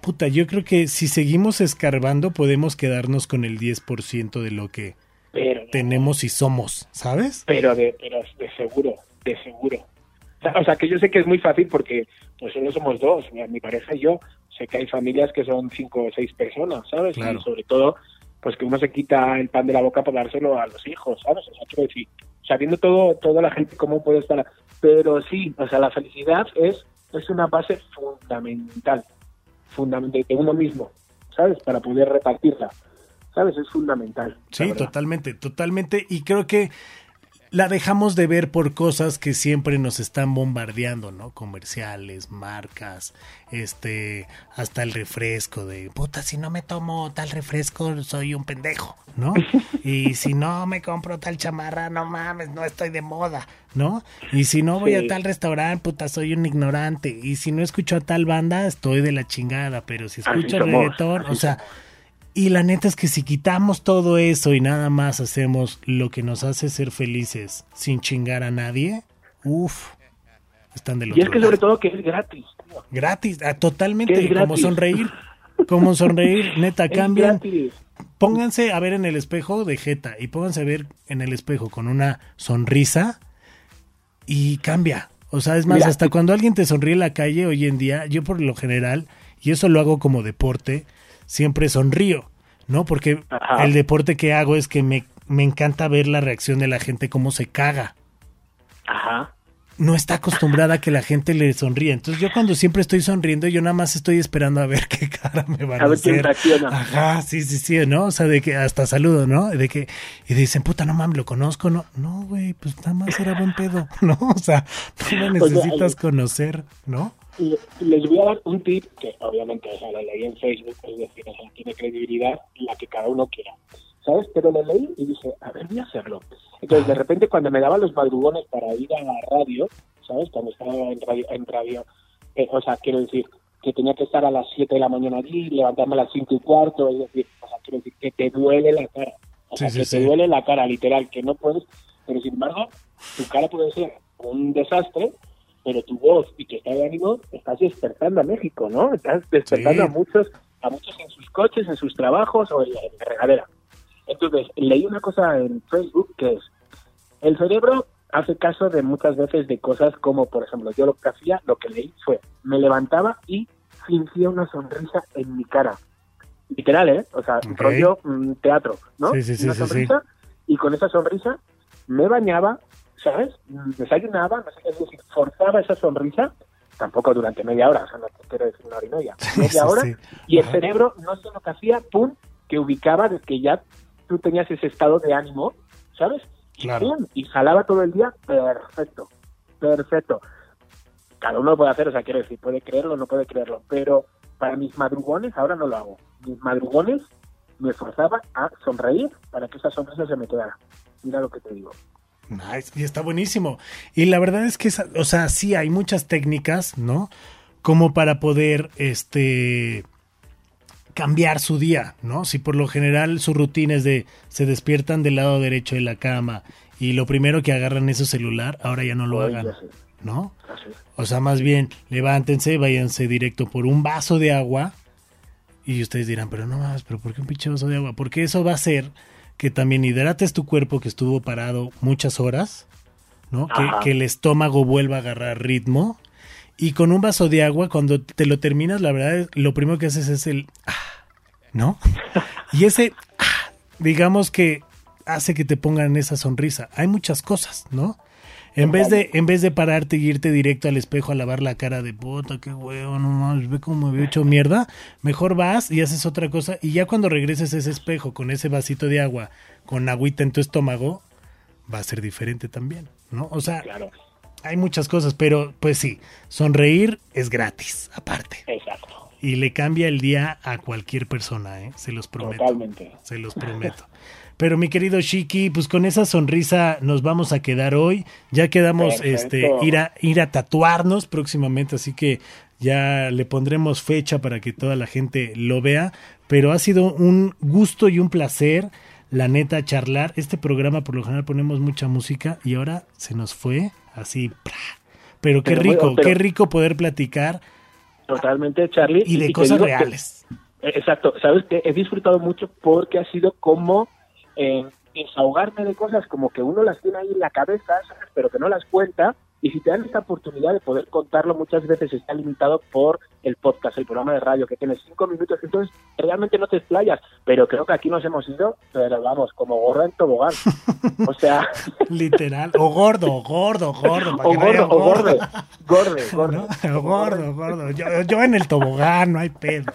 Puta, yo creo que si seguimos escarbando podemos quedarnos con el 10% de lo que Pero, tenemos y somos, ¿sabes? pero, de, pero de seguro, de seguro. O sea, que yo sé que es muy fácil porque pues solo somos dos, mi, pareja y yo. Sé que hay familias que son cinco o seis personas, ¿sabes? Claro. Y sobre todo, pues que uno se quita el pan de la boca para dárselo a los hijos, ¿sabes? O sea, decir, sabiendo todo, toda la gente cómo puede estar. Pero sí, o sea, la felicidad es, es una base fundamental, fundamental de uno mismo, ¿sabes? Para poder repartirla, ¿sabes? Es fundamental. Sí, totalmente, totalmente. Y creo que la dejamos de ver por cosas que siempre nos están bombardeando, ¿no? Comerciales, marcas, este, hasta el refresco de, puta, si no me tomo tal refresco, soy un pendejo, ¿no? Y si no me compro tal chamarra, no mames, no estoy de moda, ¿no? Y si no voy Sí. a tal restaurante, puta, soy un ignorante. Y si no escucho a tal banda, estoy de la chingada. Pero si escucho reggaetón, o sea, y la neta es que si quitamos todo eso y nada más hacemos lo que nos hace ser felices sin chingar a nadie, uff, están del Y otro es que lado. sobre todo que es gratis. tío. Gratis, ah, totalmente, como sonreír, como sonreír, neta, cambian. gratis. Pónganse a ver en el espejo de jeta y pónganse a ver en el espejo con una sonrisa y cambia. O sea, es más, hasta cuando alguien te sonríe en la calle hoy en día, yo por lo general, y eso lo hago como deporte, siempre sonrío, ¿no? Porque Ajá. el deporte que hago es que me, me encanta ver la reacción de la gente, cómo se caga. Ajá. No está acostumbrada a que la gente le sonríe. Entonces yo cuando siempre estoy sonriendo, yo nada más estoy esperando a ver qué cara me van a, A ver quién reacciona. Ajá, sí, sí, sí, ¿no? O sea, de que hasta saludo, ¿no? De que, y dicen, puta, no mames, lo conozco, ¿no? No, güey, pues nada más era buen pedo, ¿no? O sea, no me O sea, necesitas conocer, ¿no? Les voy a dar un tip que obviamente o sea, lo leí en Facebook, es decir, o sea, tiene credibilidad la que cada uno quiera. ¿Sabes? Pero lo leí y dije, a ver, voy a hacerlo. Entonces, de repente, cuando me daban los madrugones para ir a la radio, ¿sabes? Cuando estaba en radio, en radio eh, o sea, quiero decir, que tenía que estar a las 7 de la mañana allí, levantarme a las 5 y cuarto, es decir, o sea, quiero decir, que te duele la cara. O sea, Sí, sí, que sí. te duele la cara, literal, que no puedes, pero sin embargo, tu cara puede ser un desastre, pero tu voz y tu estado de ánimo estás despertando a México, ¿no? Estás despertando a muchos, a muchos en sus coches, en sus trabajos o en la regadera. Entonces, leí una cosa en Facebook que es, el cerebro hace caso de muchas veces de cosas como, por ejemplo, yo lo que hacía, lo que leí fue, me levantaba y fingía una sonrisa en mi cara. Literal, ¿eh? O sea, Ok. rollo mm, teatro, ¿no? Sí, sí, sí, una sonrisa y con esa sonrisa me bañaba, ¿sabes? Mm, Desayunaba, no sé qué decir, forzaba esa sonrisa, tampoco durante media hora, o sea, no quiero decir una hora y media, media hora, y el cerebro no sé lo que hacía, pum, que ubicaba de que ya tú tenías ese estado de ánimo, ¿sabes? Y pum, y jalaba todo el día, perfecto, perfecto. Cada uno lo puede hacer, o sea, quiero decir, puede creerlo o no puede creerlo, pero para mis madrugones ahora no lo hago. Mis madrugones me forzaba a sonreír para que esa sonrisa se me quedara. Mira lo que te digo. Nice, y está buenísimo. Y la verdad es que, o sea, sí hay muchas técnicas, ¿no? Como para poder, este, cambiar su día, ¿no? Si por lo general su rutina es de se despiertan del lado derecho de la cama y lo primero que agarran es su celular, ahora ya no lo hagan, ¿no? O sea, más bien, levántense, váyanse directo por un vaso de agua. Y ustedes dirán, pero no más, pero ¿por qué un pinche vaso de agua? Porque eso va a hacer que también hidrates tu cuerpo que estuvo parado muchas horas, ¿no? Que, que el estómago vuelva a agarrar ritmo. Y con un vaso de agua, cuando te lo terminas, la verdad, es- lo primero que haces es el... ah, ¿No? Y ese, ah, digamos que hace que te pongan esa sonrisa. Hay muchas cosas, ¿no? En vez de, en vez de pararte y irte directo al espejo a lavar la cara de puta, qué huevo, no mames, ve cómo me veo hecho mierda, mejor vas y haces otra cosa y ya cuando regreses a ese espejo con ese vasito de agua, con agüita en tu estómago, va a ser diferente también, ¿no? O sea, Claro, hay muchas cosas, pero pues sí, sonreír es gratis, aparte. exacto. Y le cambia el día a cualquier persona, ¿eh? Se los prometo. Totalmente. Se los prometo. Pero mi querido Shiki, pues con esa sonrisa nos vamos a quedar hoy. Ya quedamos Perfecto. este ir a ir a tatuarnos próximamente, así que ya le pondremos fecha para que toda la gente lo vea, pero ha sido un gusto y un placer la neta charlar. Este programa por lo general ponemos mucha música y ahora se nos fue así. Pero qué Pero rico, pero- qué rico poder platicar Totalmente, Charlie. y de cosas que- reales. Eh, Exacto, sabes que he disfrutado mucho porque ha sido como eh, desahogarme de cosas como que uno las tiene ahí en la cabeza, ¿sabes? pero que no las cuenta. Y si te dan esta oportunidad de poder contarlo, muchas veces está limitado por el podcast, el programa de radio, que tienes cinco minutos, entonces realmente no te explayas. Pero creo que aquí nos hemos ido, pero vamos, como gorra en tobogán. O sea, Literal. O gordo, gordo, gordo. para o que no haya gordo, o gorde, ¿no? gorde. O gordo, gordo. Yo, yo en el tobogán, no hay pedo.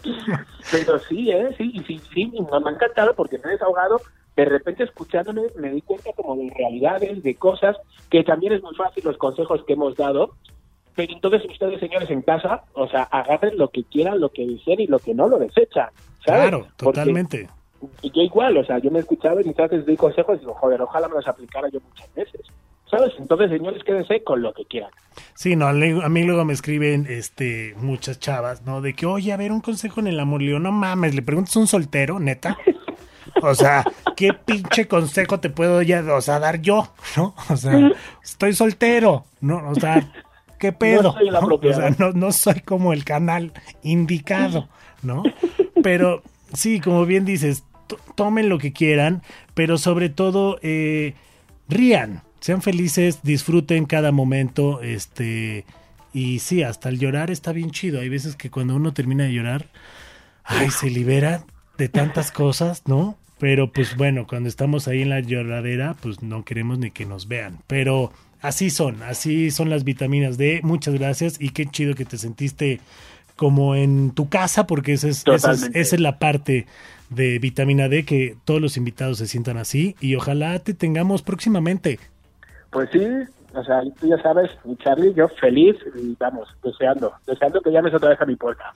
Pero sí, ¿eh? Sí, sí, sí, me ha encantado porque me he desahogado. De repente, escuchándome, me di cuenta como de realidades, de cosas, que también es muy fácil los consejos que hemos dado. Pero entonces ustedes, señores, en casa, o sea, agarren lo que quieran, lo que deseen y lo que no lo desechan. ¿sabes? Claro, Porque totalmente. yo igual, o sea, yo me he escuchado y muchas veces doy consejos y digo, joder, ojalá me los aplicara yo muchas veces. ¿Sabes? Entonces, señores, quédense con lo que quieran. Sí, no, a mí luego me escriben este muchas chavas, ¿no? De que, oye, a ver, un consejo en el amor. Le digo, no mames, le preguntas a un soltero, neta. O sea, ¿qué pinche consejo te puedo ya, o sea, dar yo? ¿No? O sea, estoy soltero, ¿no? O sea, ¿qué pedo? soy el ¿no? O sea, no, no soy como el canal indicado, ¿no? Pero sí, como bien dices, to- tomen lo que quieran, pero sobre todo eh, rían, sean felices, disfruten cada momento, este y sí, hasta el llorar está bien chido. Hay veces que cuando uno termina de llorar, ay, se libera de tantas cosas, ¿no? Pero pues bueno, cuando estamos ahí en la lloradera, pues no queremos ni que nos vean. Pero así son, así son las vitaminas D. Muchas gracias y qué chido que te sentiste como en tu casa, porque esa es, esa es, esa es la parte de vitamina D, que todos los invitados se sientan así y ojalá te tengamos próximamente. Pues sí, o sea, tú ya sabes, Charlie, yo feliz y vamos, deseando, deseando que llames otra vez a mi puerta.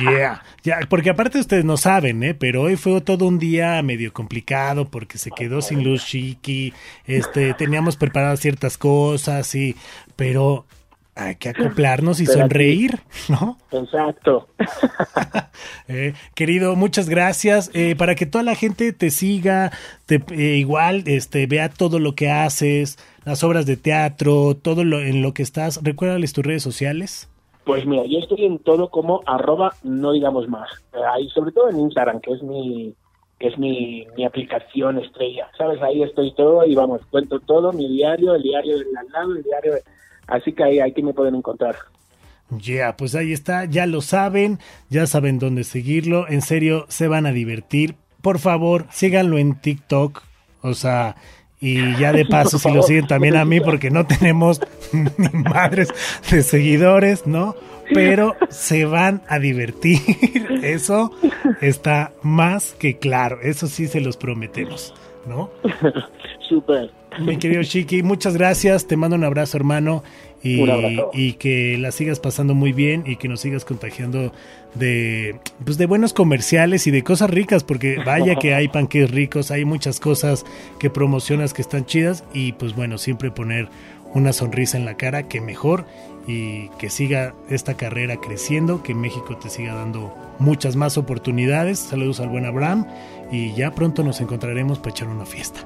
Yeah, ya, porque aparte ustedes no saben, ¿eh? Pero hoy fue todo un día medio complicado porque se quedó sin luz Chiqui, este, teníamos preparadas ciertas cosas y, pero hay que acoplarnos y Pero aquí- sonreír, ¿no? Exacto. Eh, querido, muchas gracias. Eh, para que toda la gente te siga, te, eh, igual, este, vea todo lo que haces, las obras de teatro, todo lo en lo que estás. Recuérdales tus redes sociales. Pues mira, yo estoy en todo como arroba no digamos más. Eh, Ahí, sobre todo en Instagram, que es mi que es mi, mi aplicación estrella. ¿Sabes? Ahí estoy todo y vamos, cuento todo, mi diario, el diario del al lado, el diario... de- Así que ahí, me pueden encontrar. Ya, pues ahí está, ya lo saben, ya saben dónde seguirlo, en serio, se van a divertir. Por favor, síganlo en TikTok, o sea, y ya de paso si lo siguen también a mí porque no tenemos ni madres de seguidores, ¿no? Pero se van a divertir, eso está más que claro, eso sí se los prometemos, ¿no? Súper. Mi querido Chiqui, muchas gracias. Te mando un abrazo, hermano. Y, Un abrazo. y que la sigas pasando muy bien y que nos sigas contagiando de, pues de buenos comerciales y de cosas ricas, porque vaya que hay panques ricos, hay muchas cosas que promocionas que están chidas y pues bueno, siempre poner una sonrisa en la cara, que mejor y que siga esta carrera creciendo, que México te siga dando muchas más oportunidades. Saludos al buen Abraham y ya pronto nos encontraremos para echar una fiesta.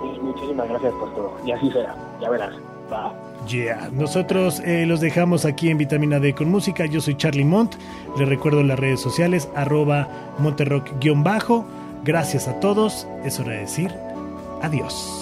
Pues muchísimas gracias por todo. Y así será. Ya verás. Yeah. Nosotros eh, los dejamos aquí en Vitamina D con música. Yo soy Charlie Mont. Les recuerdo las redes sociales, arroba monterrock-bajo. Gracias a todos. Es hora de decir adiós.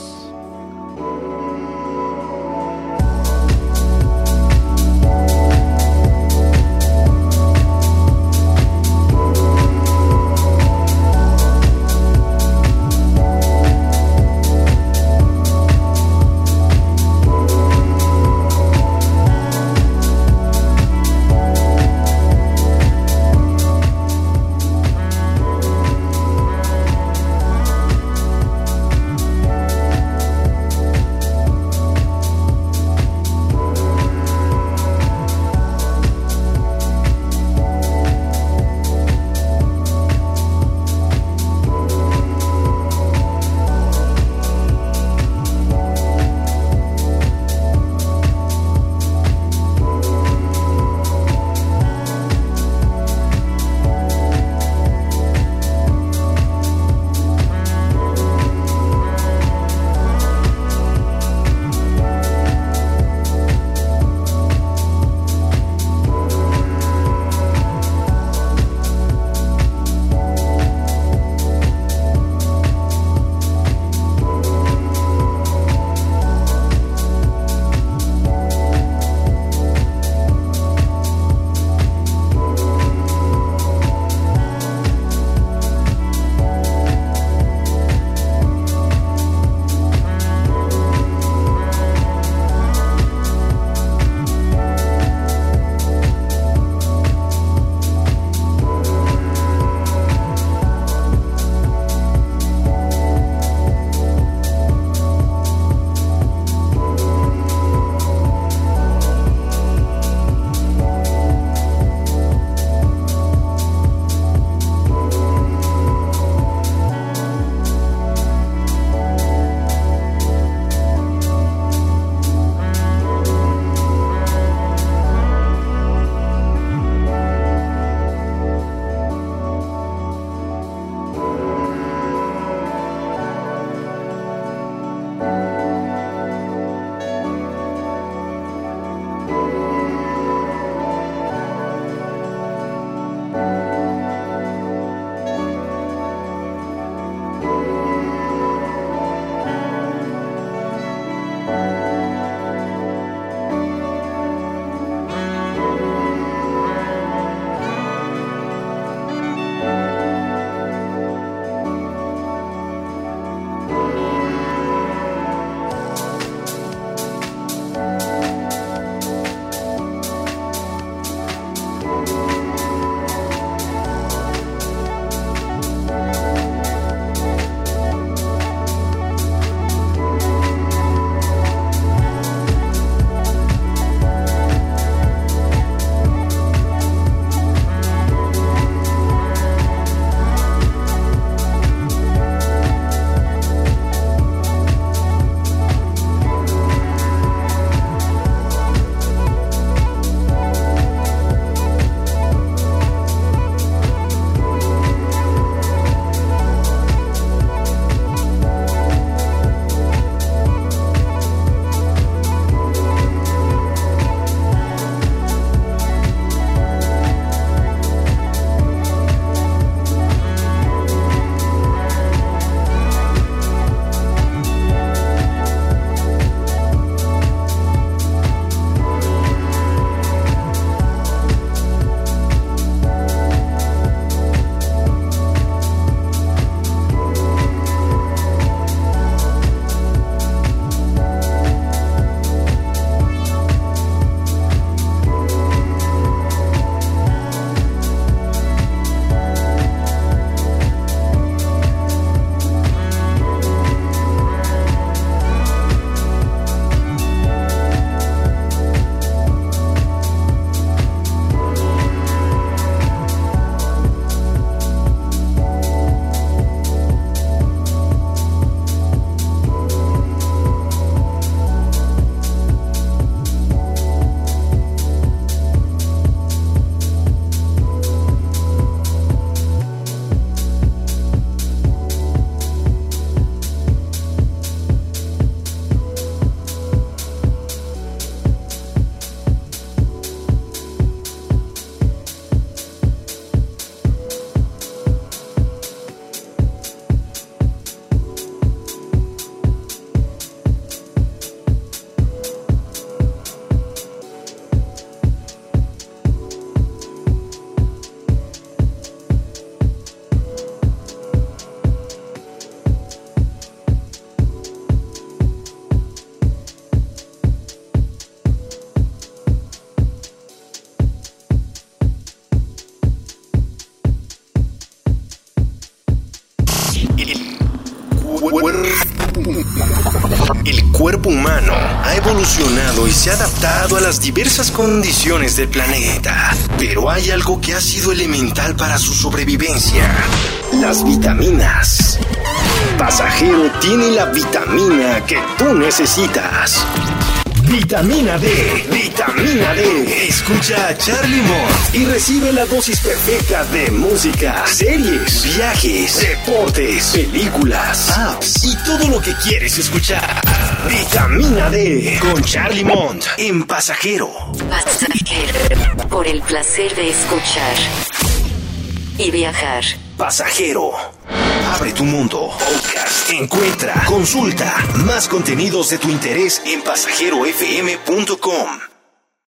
Humano ha evolucionado y se ha adaptado a las diversas condiciones del planeta, pero hay algo que ha sido elemental para su sobrevivencia, las vitaminas. Pasajero tiene la vitamina que tú necesitas. Vitamina D, vitamina D. Escucha a Charlie Mont y recibe la dosis perfecta de música, series, viajes, deportes, películas, apps y todo lo que quieres escuchar. Vitamina D con Charlie Mont en Pasajero. Pasajero. Por el placer de escuchar y viajar. Pasajero. Abre tu mundo. Podcast. Encuentra, consulta más contenidos de tu interés en pasajerofm.com.